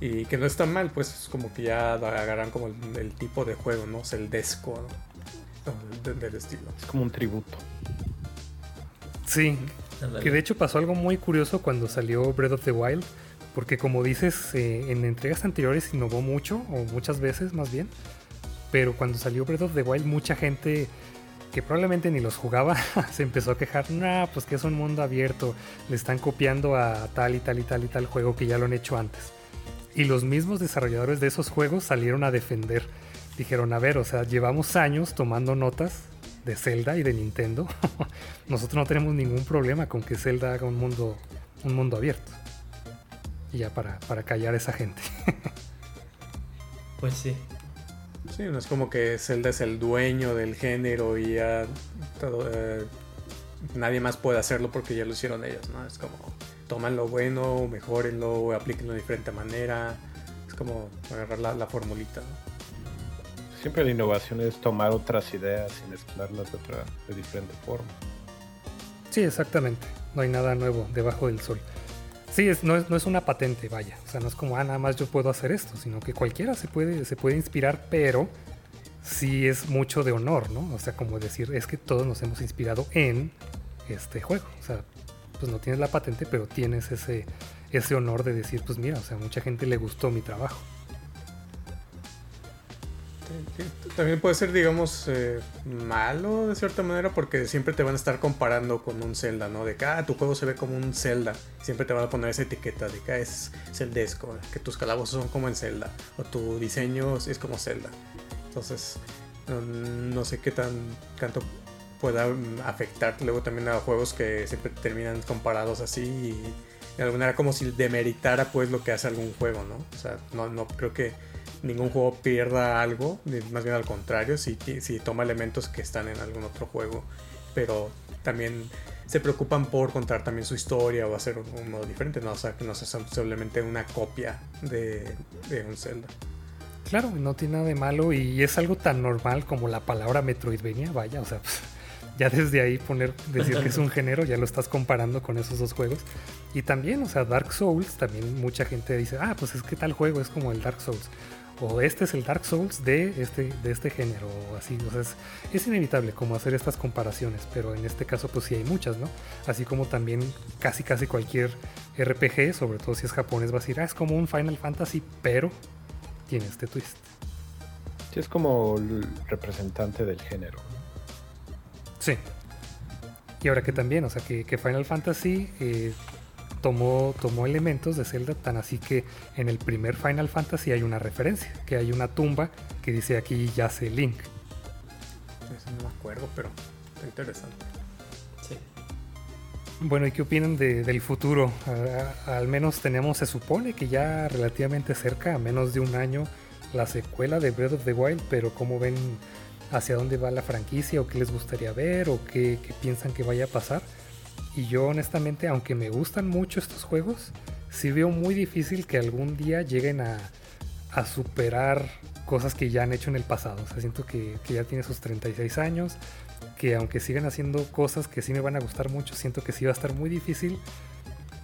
C: Y que no está mal, pues es como que ya agarran como el, tipo de juego, ¿no? Celdesco, ¿no? del estilo.
B: Es como un tributo.
A: Sí, que de hecho pasó algo muy curioso cuando salió Breath of the Wild porque como dices, eh, en entregas anteriores innovó mucho, o muchas veces más bien. Pero cuando salió Breath of the Wild, mucha gente que probablemente ni los jugaba se empezó a quejar, nah, pues que es un mundo abierto, le están copiando a tal y tal y tal y tal juego que ya lo han hecho antes. Y los mismos desarrolladores de esos juegos salieron a defender. Dijeron, a ver, o sea, llevamos años tomando notas de Zelda y de Nintendo. Nosotros no tenemos ningún problema con que Zelda haga un mundo, un mundo abierto. Y ya para, para callar a esa gente.
D: pues sí.
C: Sí, no es como que Zelda es el dueño del género y ya eh, nadie más puede hacerlo porque ya lo hicieron ellos, ¿no? Es como toman lo bueno, mejorenlo, aplíquenlo de diferente manera. Es como agarrar la, formulita.
B: Siempre la innovación es tomar otras ideas y mezclarlas de, otra, de diferente forma.
A: Sí, exactamente. No hay nada nuevo debajo del sol. Sí, es, no, es, no es una patente, vaya. O sea, no es como, ah, nada más yo puedo hacer esto, sino que cualquiera se puede, se puede inspirar, pero sí es mucho de honor, ¿no? O sea, como decir, es que todos nos hemos inspirado en este juego. O sea, pues no tienes la patente, pero tienes ese, ese honor de decir, pues mira, o sea, mucha gente le gustó mi trabajo.
C: También puede ser, digamos, eh, malo de cierta manera porque siempre te van a estar comparando con un Zelda, ¿no? De que, ah, tu juego se ve como un Zelda. Siempre te van a poner esa etiqueta de que ah, es Celdesco, que tus calabozos son como en Zelda, o tu diseño es como Zelda. Entonces, no, sé qué tan tanto pueda afectar luego también a juegos que siempre terminan comparados así y de alguna manera como si demeritara pues lo que hace algún juego, ¿no? O sea, no, no creo que ningún juego pierda algo, más bien al contrario, si, si toma elementos que están en algún otro juego, pero también se preocupan por contar también su historia o hacer un, modo diferente, no, o sea, que no sea simplemente una copia de, de un Zelda.
A: Claro, no tiene nada de malo y es algo tan normal como la palabra Metroidvania, vaya, o sea, ya desde ahí poner, decir que es un género, ya lo estás comparando con esos dos juegos. Y también, o sea, Dark Souls, también mucha gente dice, ah, pues es que tal juego es como el Dark Souls o este es el Dark Souls de este, de este género, o así. O sea, es, inevitable como hacer estas comparaciones, pero en este caso pues sí hay muchas, ¿no? Así como también casi casi cualquier RPG, sobre todo si es japonés, va a decir, ah, es como un Final Fantasy, pero tiene este twist.
B: Sí, es como el representante del género.
A: Sí. Y ahora que también, o sea, que, que Final Fantasy eh, tomó, tomó elementos de Zelda, tan así que en el primer Final Fantasy hay una referencia, que hay una tumba que dice aquí yace Link.
C: Eso no me acuerdo, pero está interesante. Sí.
A: Bueno, ¿y qué opinan del futuro? al menos tenemos, se supone que ya relativamente cerca, a menos de un año, la secuela de Breath of the Wild, pero ¿cómo ven hacia dónde va la franquicia o qué les gustaría ver o qué, qué piensan que vaya a pasar? Y yo honestamente, aunque me gustan mucho estos juegos, sí veo muy difícil que algún día lleguen a, superar cosas que ya han hecho en el pasado. O sea, siento que, ya tiene sus 36 años, que aunque sigan haciendo cosas que sí me van a gustar mucho, siento que sí va a estar muy difícil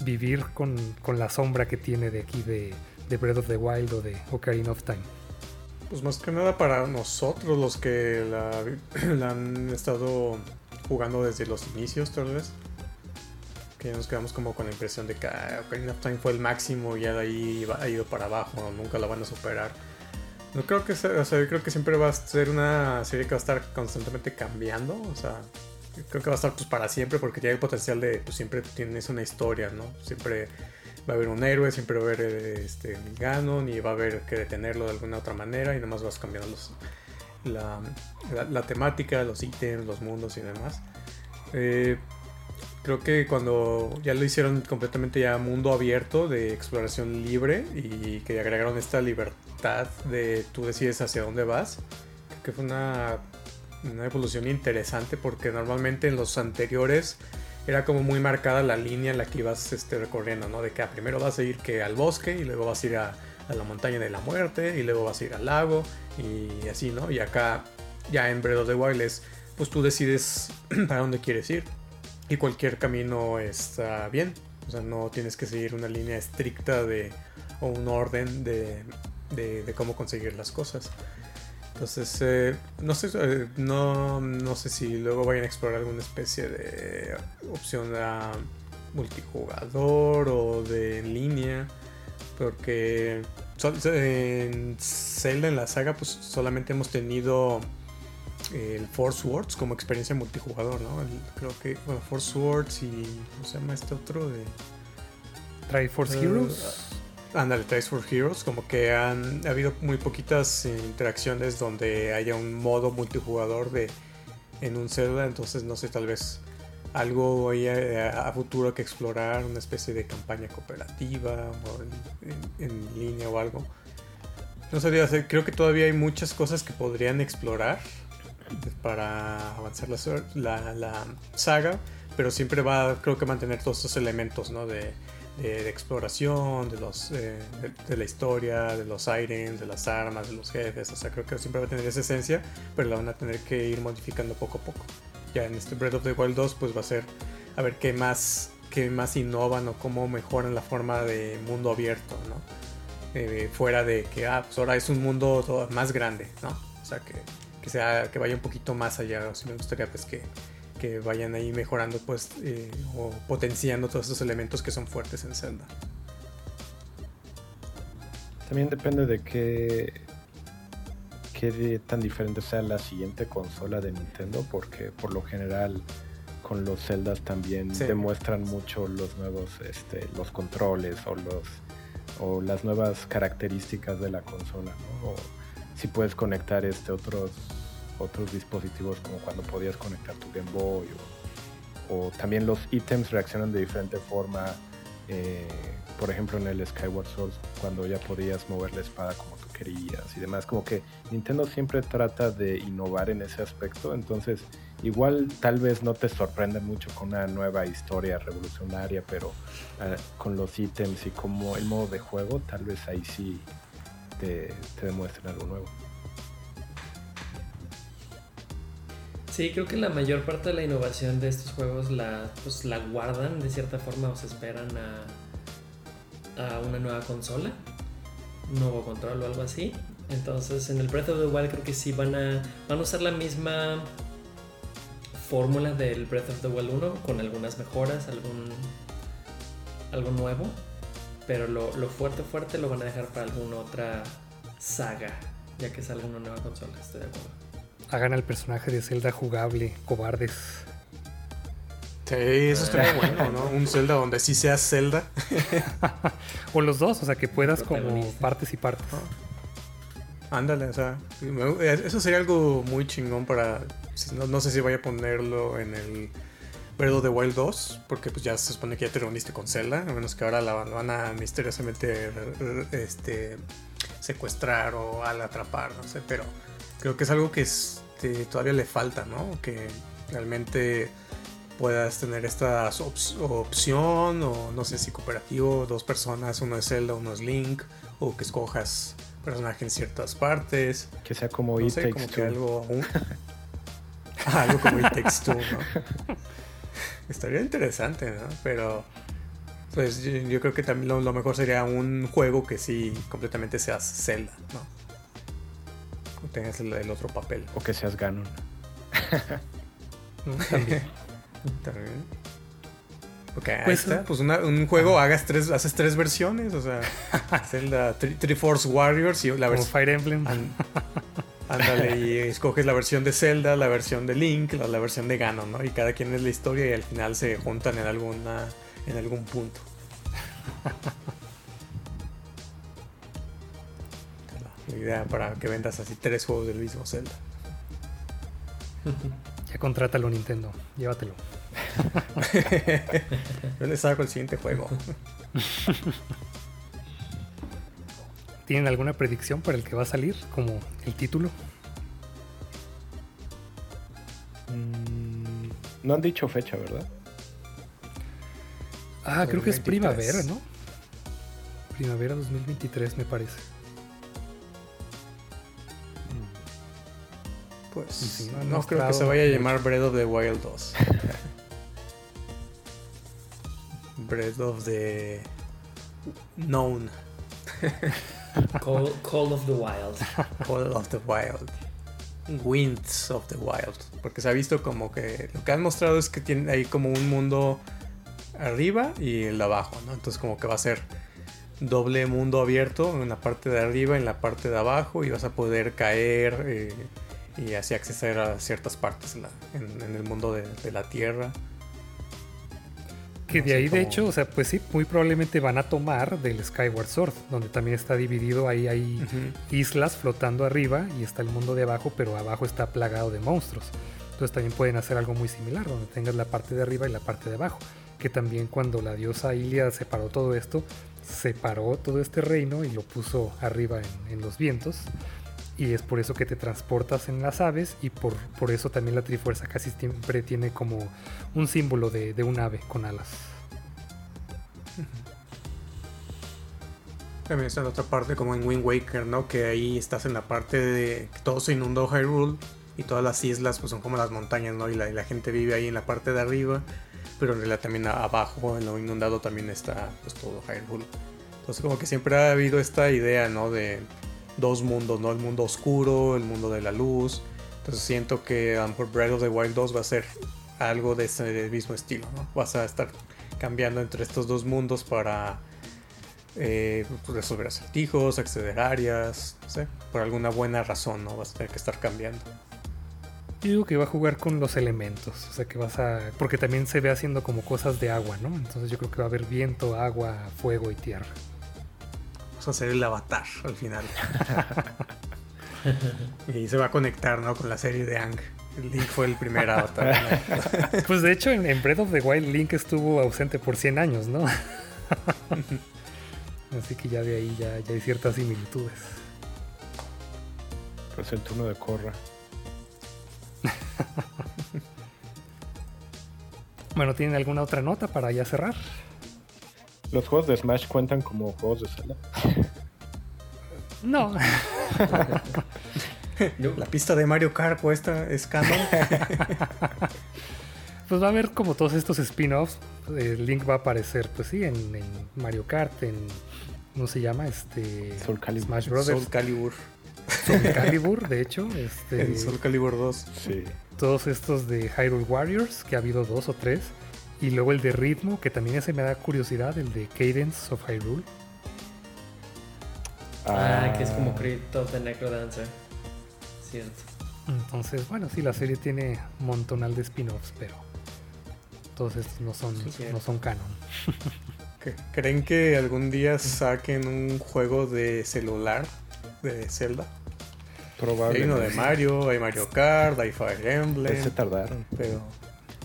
A: vivir con, la sombra que tiene de aquí de, de, Breath of the Wild o de Ocarina of Time.
C: Pues más que nada para nosotros, los que la, han estado jugando desde los inicios, tal vez que nos quedamos como con la impresión de que ah, Ocarina of Time fue el máximo y ya de ahí ha ido para abajo, nunca la van a superar. No creo que sea, o sea, yo creo que siempre va a ser una serie que va a estar constantemente cambiando, o sea, creo que va a estar pues para siempre porque tiene el potencial de, pues siempre tienes una historia, ¿no? Siempre va a haber un héroe, siempre va a haber este ganon y va a haber que detenerlo de alguna otra manera y nomás vas cambiando los, la, la temática, los ítems, los mundos y demás. Eh, Creo que cuando ya lo hicieron completamente ya mundo abierto de exploración libre y que agregaron esta libertad de tú decides hacia dónde vas. Creo que fue una, una evolución interesante porque normalmente en los anteriores era como muy marcada la línea en la que ibas este, recorriendo, ¿no? De que ah, primero vas a ir que al bosque y luego vas a ir a, a, la montaña de la muerte y luego vas a ir al lago y así, ¿no? Y acá ya en Breath of the Wild es, pues tú decides para dónde quieres ir y cualquier camino está bien. O sea, no tienes que seguir una línea estricta de, o un orden de, de, cómo conseguir las cosas. Entonces, eh, no sé, eh, no, no, sé si luego vayan a explorar alguna especie de opción a multijugador o de en línea. Porque en Zelda, en la saga, pues solamente hemos tenido el Force Words como experiencia multijugador, ¿no? creo que, bueno, Force Words y, ¿cómo se llama este otro? De,
A: Triforce uh, Heroes.
C: Ándale, for Heroes, como que han ha habido muy poquitas interacciones donde haya un modo multijugador de en un Zelda, entonces no sé, tal vez algo a, a futuro que explorar, una especie de campaña cooperativa o en, en, en línea o algo. No sé, creo que todavía hay muchas cosas que podrían explorar para avanzar la, la, la saga, pero siempre va, creo que mantener todos estos elementos, ¿no? De, de, de exploración, de, los, eh, de, de, la historia, de los items, de las armas, de los jefes. O sea, creo que siempre va a tener esa esencia, pero la van a tener que ir modificando poco a poco. Ya en este Breath of the Wild 2, pues va a ser a ver qué más, qué más innovan o cómo mejoran la forma de mundo abierto, ¿no? Eh, fuera de que, ah, pues ahora es un mundo más grande, ¿no? O sea, que, que, sea, que vaya un poquito más allá. O si me gustaría, pues que que vayan ahí mejorando pues eh, o potenciando todos esos elementos que son fuertes en Zelda.
B: También depende de qué, qué tan diferente sea la siguiente consola de Nintendo, porque por lo general con los Zeldas también sí. demuestran mucho los nuevos este, los controles o los o las nuevas características de la consola, ¿no? O si puedes conectar este otros otros dispositivos como cuando podías conectar tu Game Boy o, también los ítems reaccionan de diferente forma eh, por ejemplo en el Skyward Sword cuando ya podías mover la espada como tú querías y demás. Como que Nintendo siempre trata de innovar en ese aspecto entonces igual tal vez no te sorprende mucho con una nueva historia revolucionaria pero uh, con los ítems y como el modo de juego tal vez ahí sí te, te demuestren algo nuevo
D: Sí, creo que la mayor parte de la innovación de estos juegos la, pues, la guardan de cierta forma o se esperan a, a una nueva consola, nuevo control o algo así. Entonces en el Breath of the Wild creo que sí van a, van a usar la misma fórmula del Breath of the Wild 1 con algunas mejoras, algún algo nuevo, pero lo, lo fuerte fuerte lo van a dejar para alguna otra saga, ya que salga una nueva consola, estoy de acuerdo
A: hagan al personaje de Zelda jugable, cobardes.
C: Sí, eso estaría bueno, ¿no? Un Zelda donde sí seas Zelda.
A: o los dos, o sea, que puedas como partes y partes.
C: Ándale, o sea, eso sería algo muy chingón para... No, no sé si vaya a ponerlo en el Breath of the Wild 2, porque pues ya se supone que ya te reuniste con Zelda, a menos que ahora la van a misteriosamente este, secuestrar o al atrapar, no sé, pero creo que es algo que este, todavía le falta, ¿no? Que realmente puedas tener esta op opción o no sé si cooperativo, dos personas, uno es Zelda, uno es Link, o que escojas personaje en ciertas partes.
B: Que sea como
C: no
B: It
C: sé,
B: Takes
C: como
B: Two.
C: que algo, un... algo como It Takes Two, ¿no? Estaría interesante, ¿no? Pero pues yo, yo creo que también lo, lo, mejor sería un juego que sí completamente seas Zelda, ¿no? O tengas el, el otro papel.
B: O que seas Ganon.
C: También. También. Ok, ahí pues, está. Pues una, un juego, hagas tres, haces tres versiones. O sea, Zelda Triforce Warriors y la versión.
A: Fire Emblem.
C: Ándale, y escoges la versión de Zelda, la versión de Link, la, la, versión de Ganon, ¿no? Y cada quien es la historia y al final se juntan en alguna. en algún punto. la idea para que vendas así tres juegos del mismo Zelda.
A: Ya contrátalo Nintendo, llévatelo.
C: Yo les saco el siguiente juego.
A: ¿Tienen alguna predicción para el que va a salir, como el título?
B: Mm, no han dicho fecha, ¿verdad?
A: Ah, creo que es primavera, ¿no? Primavera 2023, me parece.
C: Pues no, creo que se vaya a llamar Breath of the Wild 2. Breath of the Known.
D: Call, of the Wild.
C: Call of the Wild. Winds of the Wild. Porque se ha visto como que lo que han mostrado es que tiene ahí como un mundo arriba y el de abajo, ¿no? Entonces como que va a ser doble mundo abierto en la parte de arriba en la parte de abajo y vas a poder caer eh, y así acceder a ciertas partes en, el mundo de, la Tierra.
A: Que de ahí, de hecho, o sea, pues sí, muy probablemente van a tomar del Skyward Sword, donde también está dividido, ahí hay islas flotando arriba y está el mundo de abajo, pero abajo está plagado de monstruos. Entonces también pueden hacer algo muy similar, donde tengas la parte de arriba y la parte de abajo. Que también cuando la diosa Ilia separó todo esto, separó todo este reino y lo puso arriba en los vientos y es por eso que te transportas en las aves y por, por eso también la Trifuerza casi siempre tiene como un símbolo de, un ave con alas.
C: También está en otra parte como en Wind Waker, ¿no? Que ahí estás en la parte de todo se inundó Hyrule y todas las islas pues son como las montañas, ¿no? Y la, y la gente vive ahí en la parte de arriba, pero en realidad también abajo, en lo inundado también está pues todo Hyrule. Entonces como que siempre ha habido esta idea, ¿no? De dos mundos, ¿no? El mundo oscuro, el mundo de la luz. Entonces siento que um, Breath of the Wild 2 va a ser algo de ese mismo estilo, ¿no? Vas a estar cambiando entre estos dos mundos para eh, pues, resolver acertijos, acceder áreas, no sé, por alguna buena razón, ¿no? Vas a tener que estar cambiando.
A: Yo digo que va a jugar con los elementos, o sea que vas a... porque también se ve haciendo como cosas de agua, ¿no? Entonces yo creo que va a haber viento, agua, fuego y tierra
C: a hacer el avatar al final. y se va a conectar, ¿no? Con la serie de Ang. Link fue el primer avatar.
A: pues de hecho en, Breath of the Wild Link estuvo ausente por 100 años, ¿no? Así que ya de ahí ya, hay ciertas similitudes.
B: Pues el turno de Corra.
A: bueno, ¿tienen alguna otra nota para ya cerrar?
B: ¿Los juegos de Smash cuentan como juegos de sala?
A: No.
C: La pista de Mario Kart cuesta es canon.
A: pues va a haber como todos estos spin-offs. El Link va a aparecer, pues sí, en, Mario Kart, en. ¿Cómo se llama? Este.
B: Soul Calibur.
A: Smash Brothers.
C: Soul Calibur.
A: Soul Calibur, de hecho. Este,
C: en Soul Calibur 2.
B: Sí.
A: Todos estos de Hyrule Warriors, que ha habido dos o tres. Y luego el de ritmo, que también ese me da curiosidad, el de Cadence of Hyrule.
D: Ah, que es como Crypt of the Necrodancer. Cierto.
A: Entonces, bueno, sí, la serie tiene un montonal de spin-offs, pero todos estos no son, no son canon.
C: ¿Creen que algún día saquen un juego de celular de Zelda?
B: Probablemente.
C: Hay uno de Mario, hay Mario Kart, hay Fire Emblem.
B: Se tardaron.
C: Pero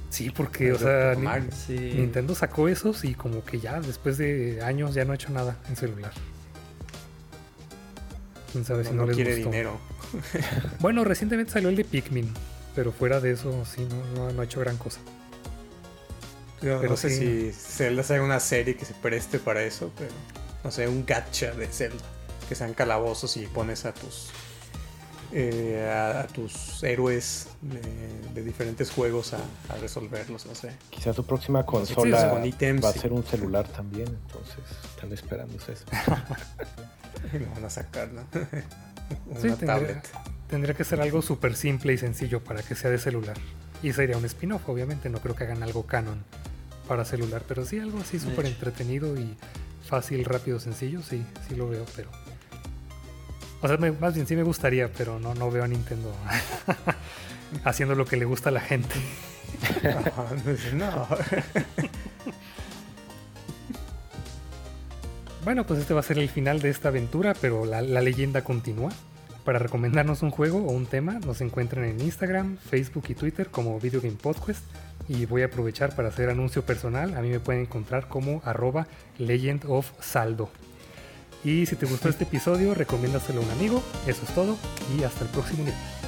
A: Sí, porque, o sea, Nintendo sacó esos y como que ya después de años ya no ha hecho nada en celular. Quién sabe si no, les quiere
C: dinero.
A: bueno, recientemente salió el de Pikmin, pero fuera de eso sí, no, no, ha hecho gran cosa.
C: pero no sé si Zelda sea una serie que se preste para eso, pero no sé, un gacha de Zelda. Que sean calabozos y pones a tus eh, a, tus héroes de, diferentes juegos a, resolverlos, no sé.
B: Quizá tu próxima consola va a ser un celular también, entonces están esperando eso.
C: Lo van a sacar, ¿no?
A: Una sí, tendría, tendría, que ser algo súper simple y sencillo para que sea de celular. Y sería un spin-off, obviamente, no creo que hagan algo canon para celular, pero sí algo así súper entretenido y fácil, rápido, sencillo, sí, sí lo veo, pero o sea, más bien sí me gustaría, pero no, no veo a Nintendo haciendo lo que le gusta a la gente.
C: no.
A: bueno, pues este va a ser el final de esta aventura, pero la, leyenda continúa. Para recomendarnos un juego o un tema, nos encuentran en Instagram, Facebook y Twitter como Video Game Podcast. Y voy a aprovechar para hacer anuncio personal. A mí me pueden encontrar como arroba Legend of Saldo. Y si te gustó este episodio, recomiéndaselo a un amigo. Eso es todo y hasta el próximo nivel.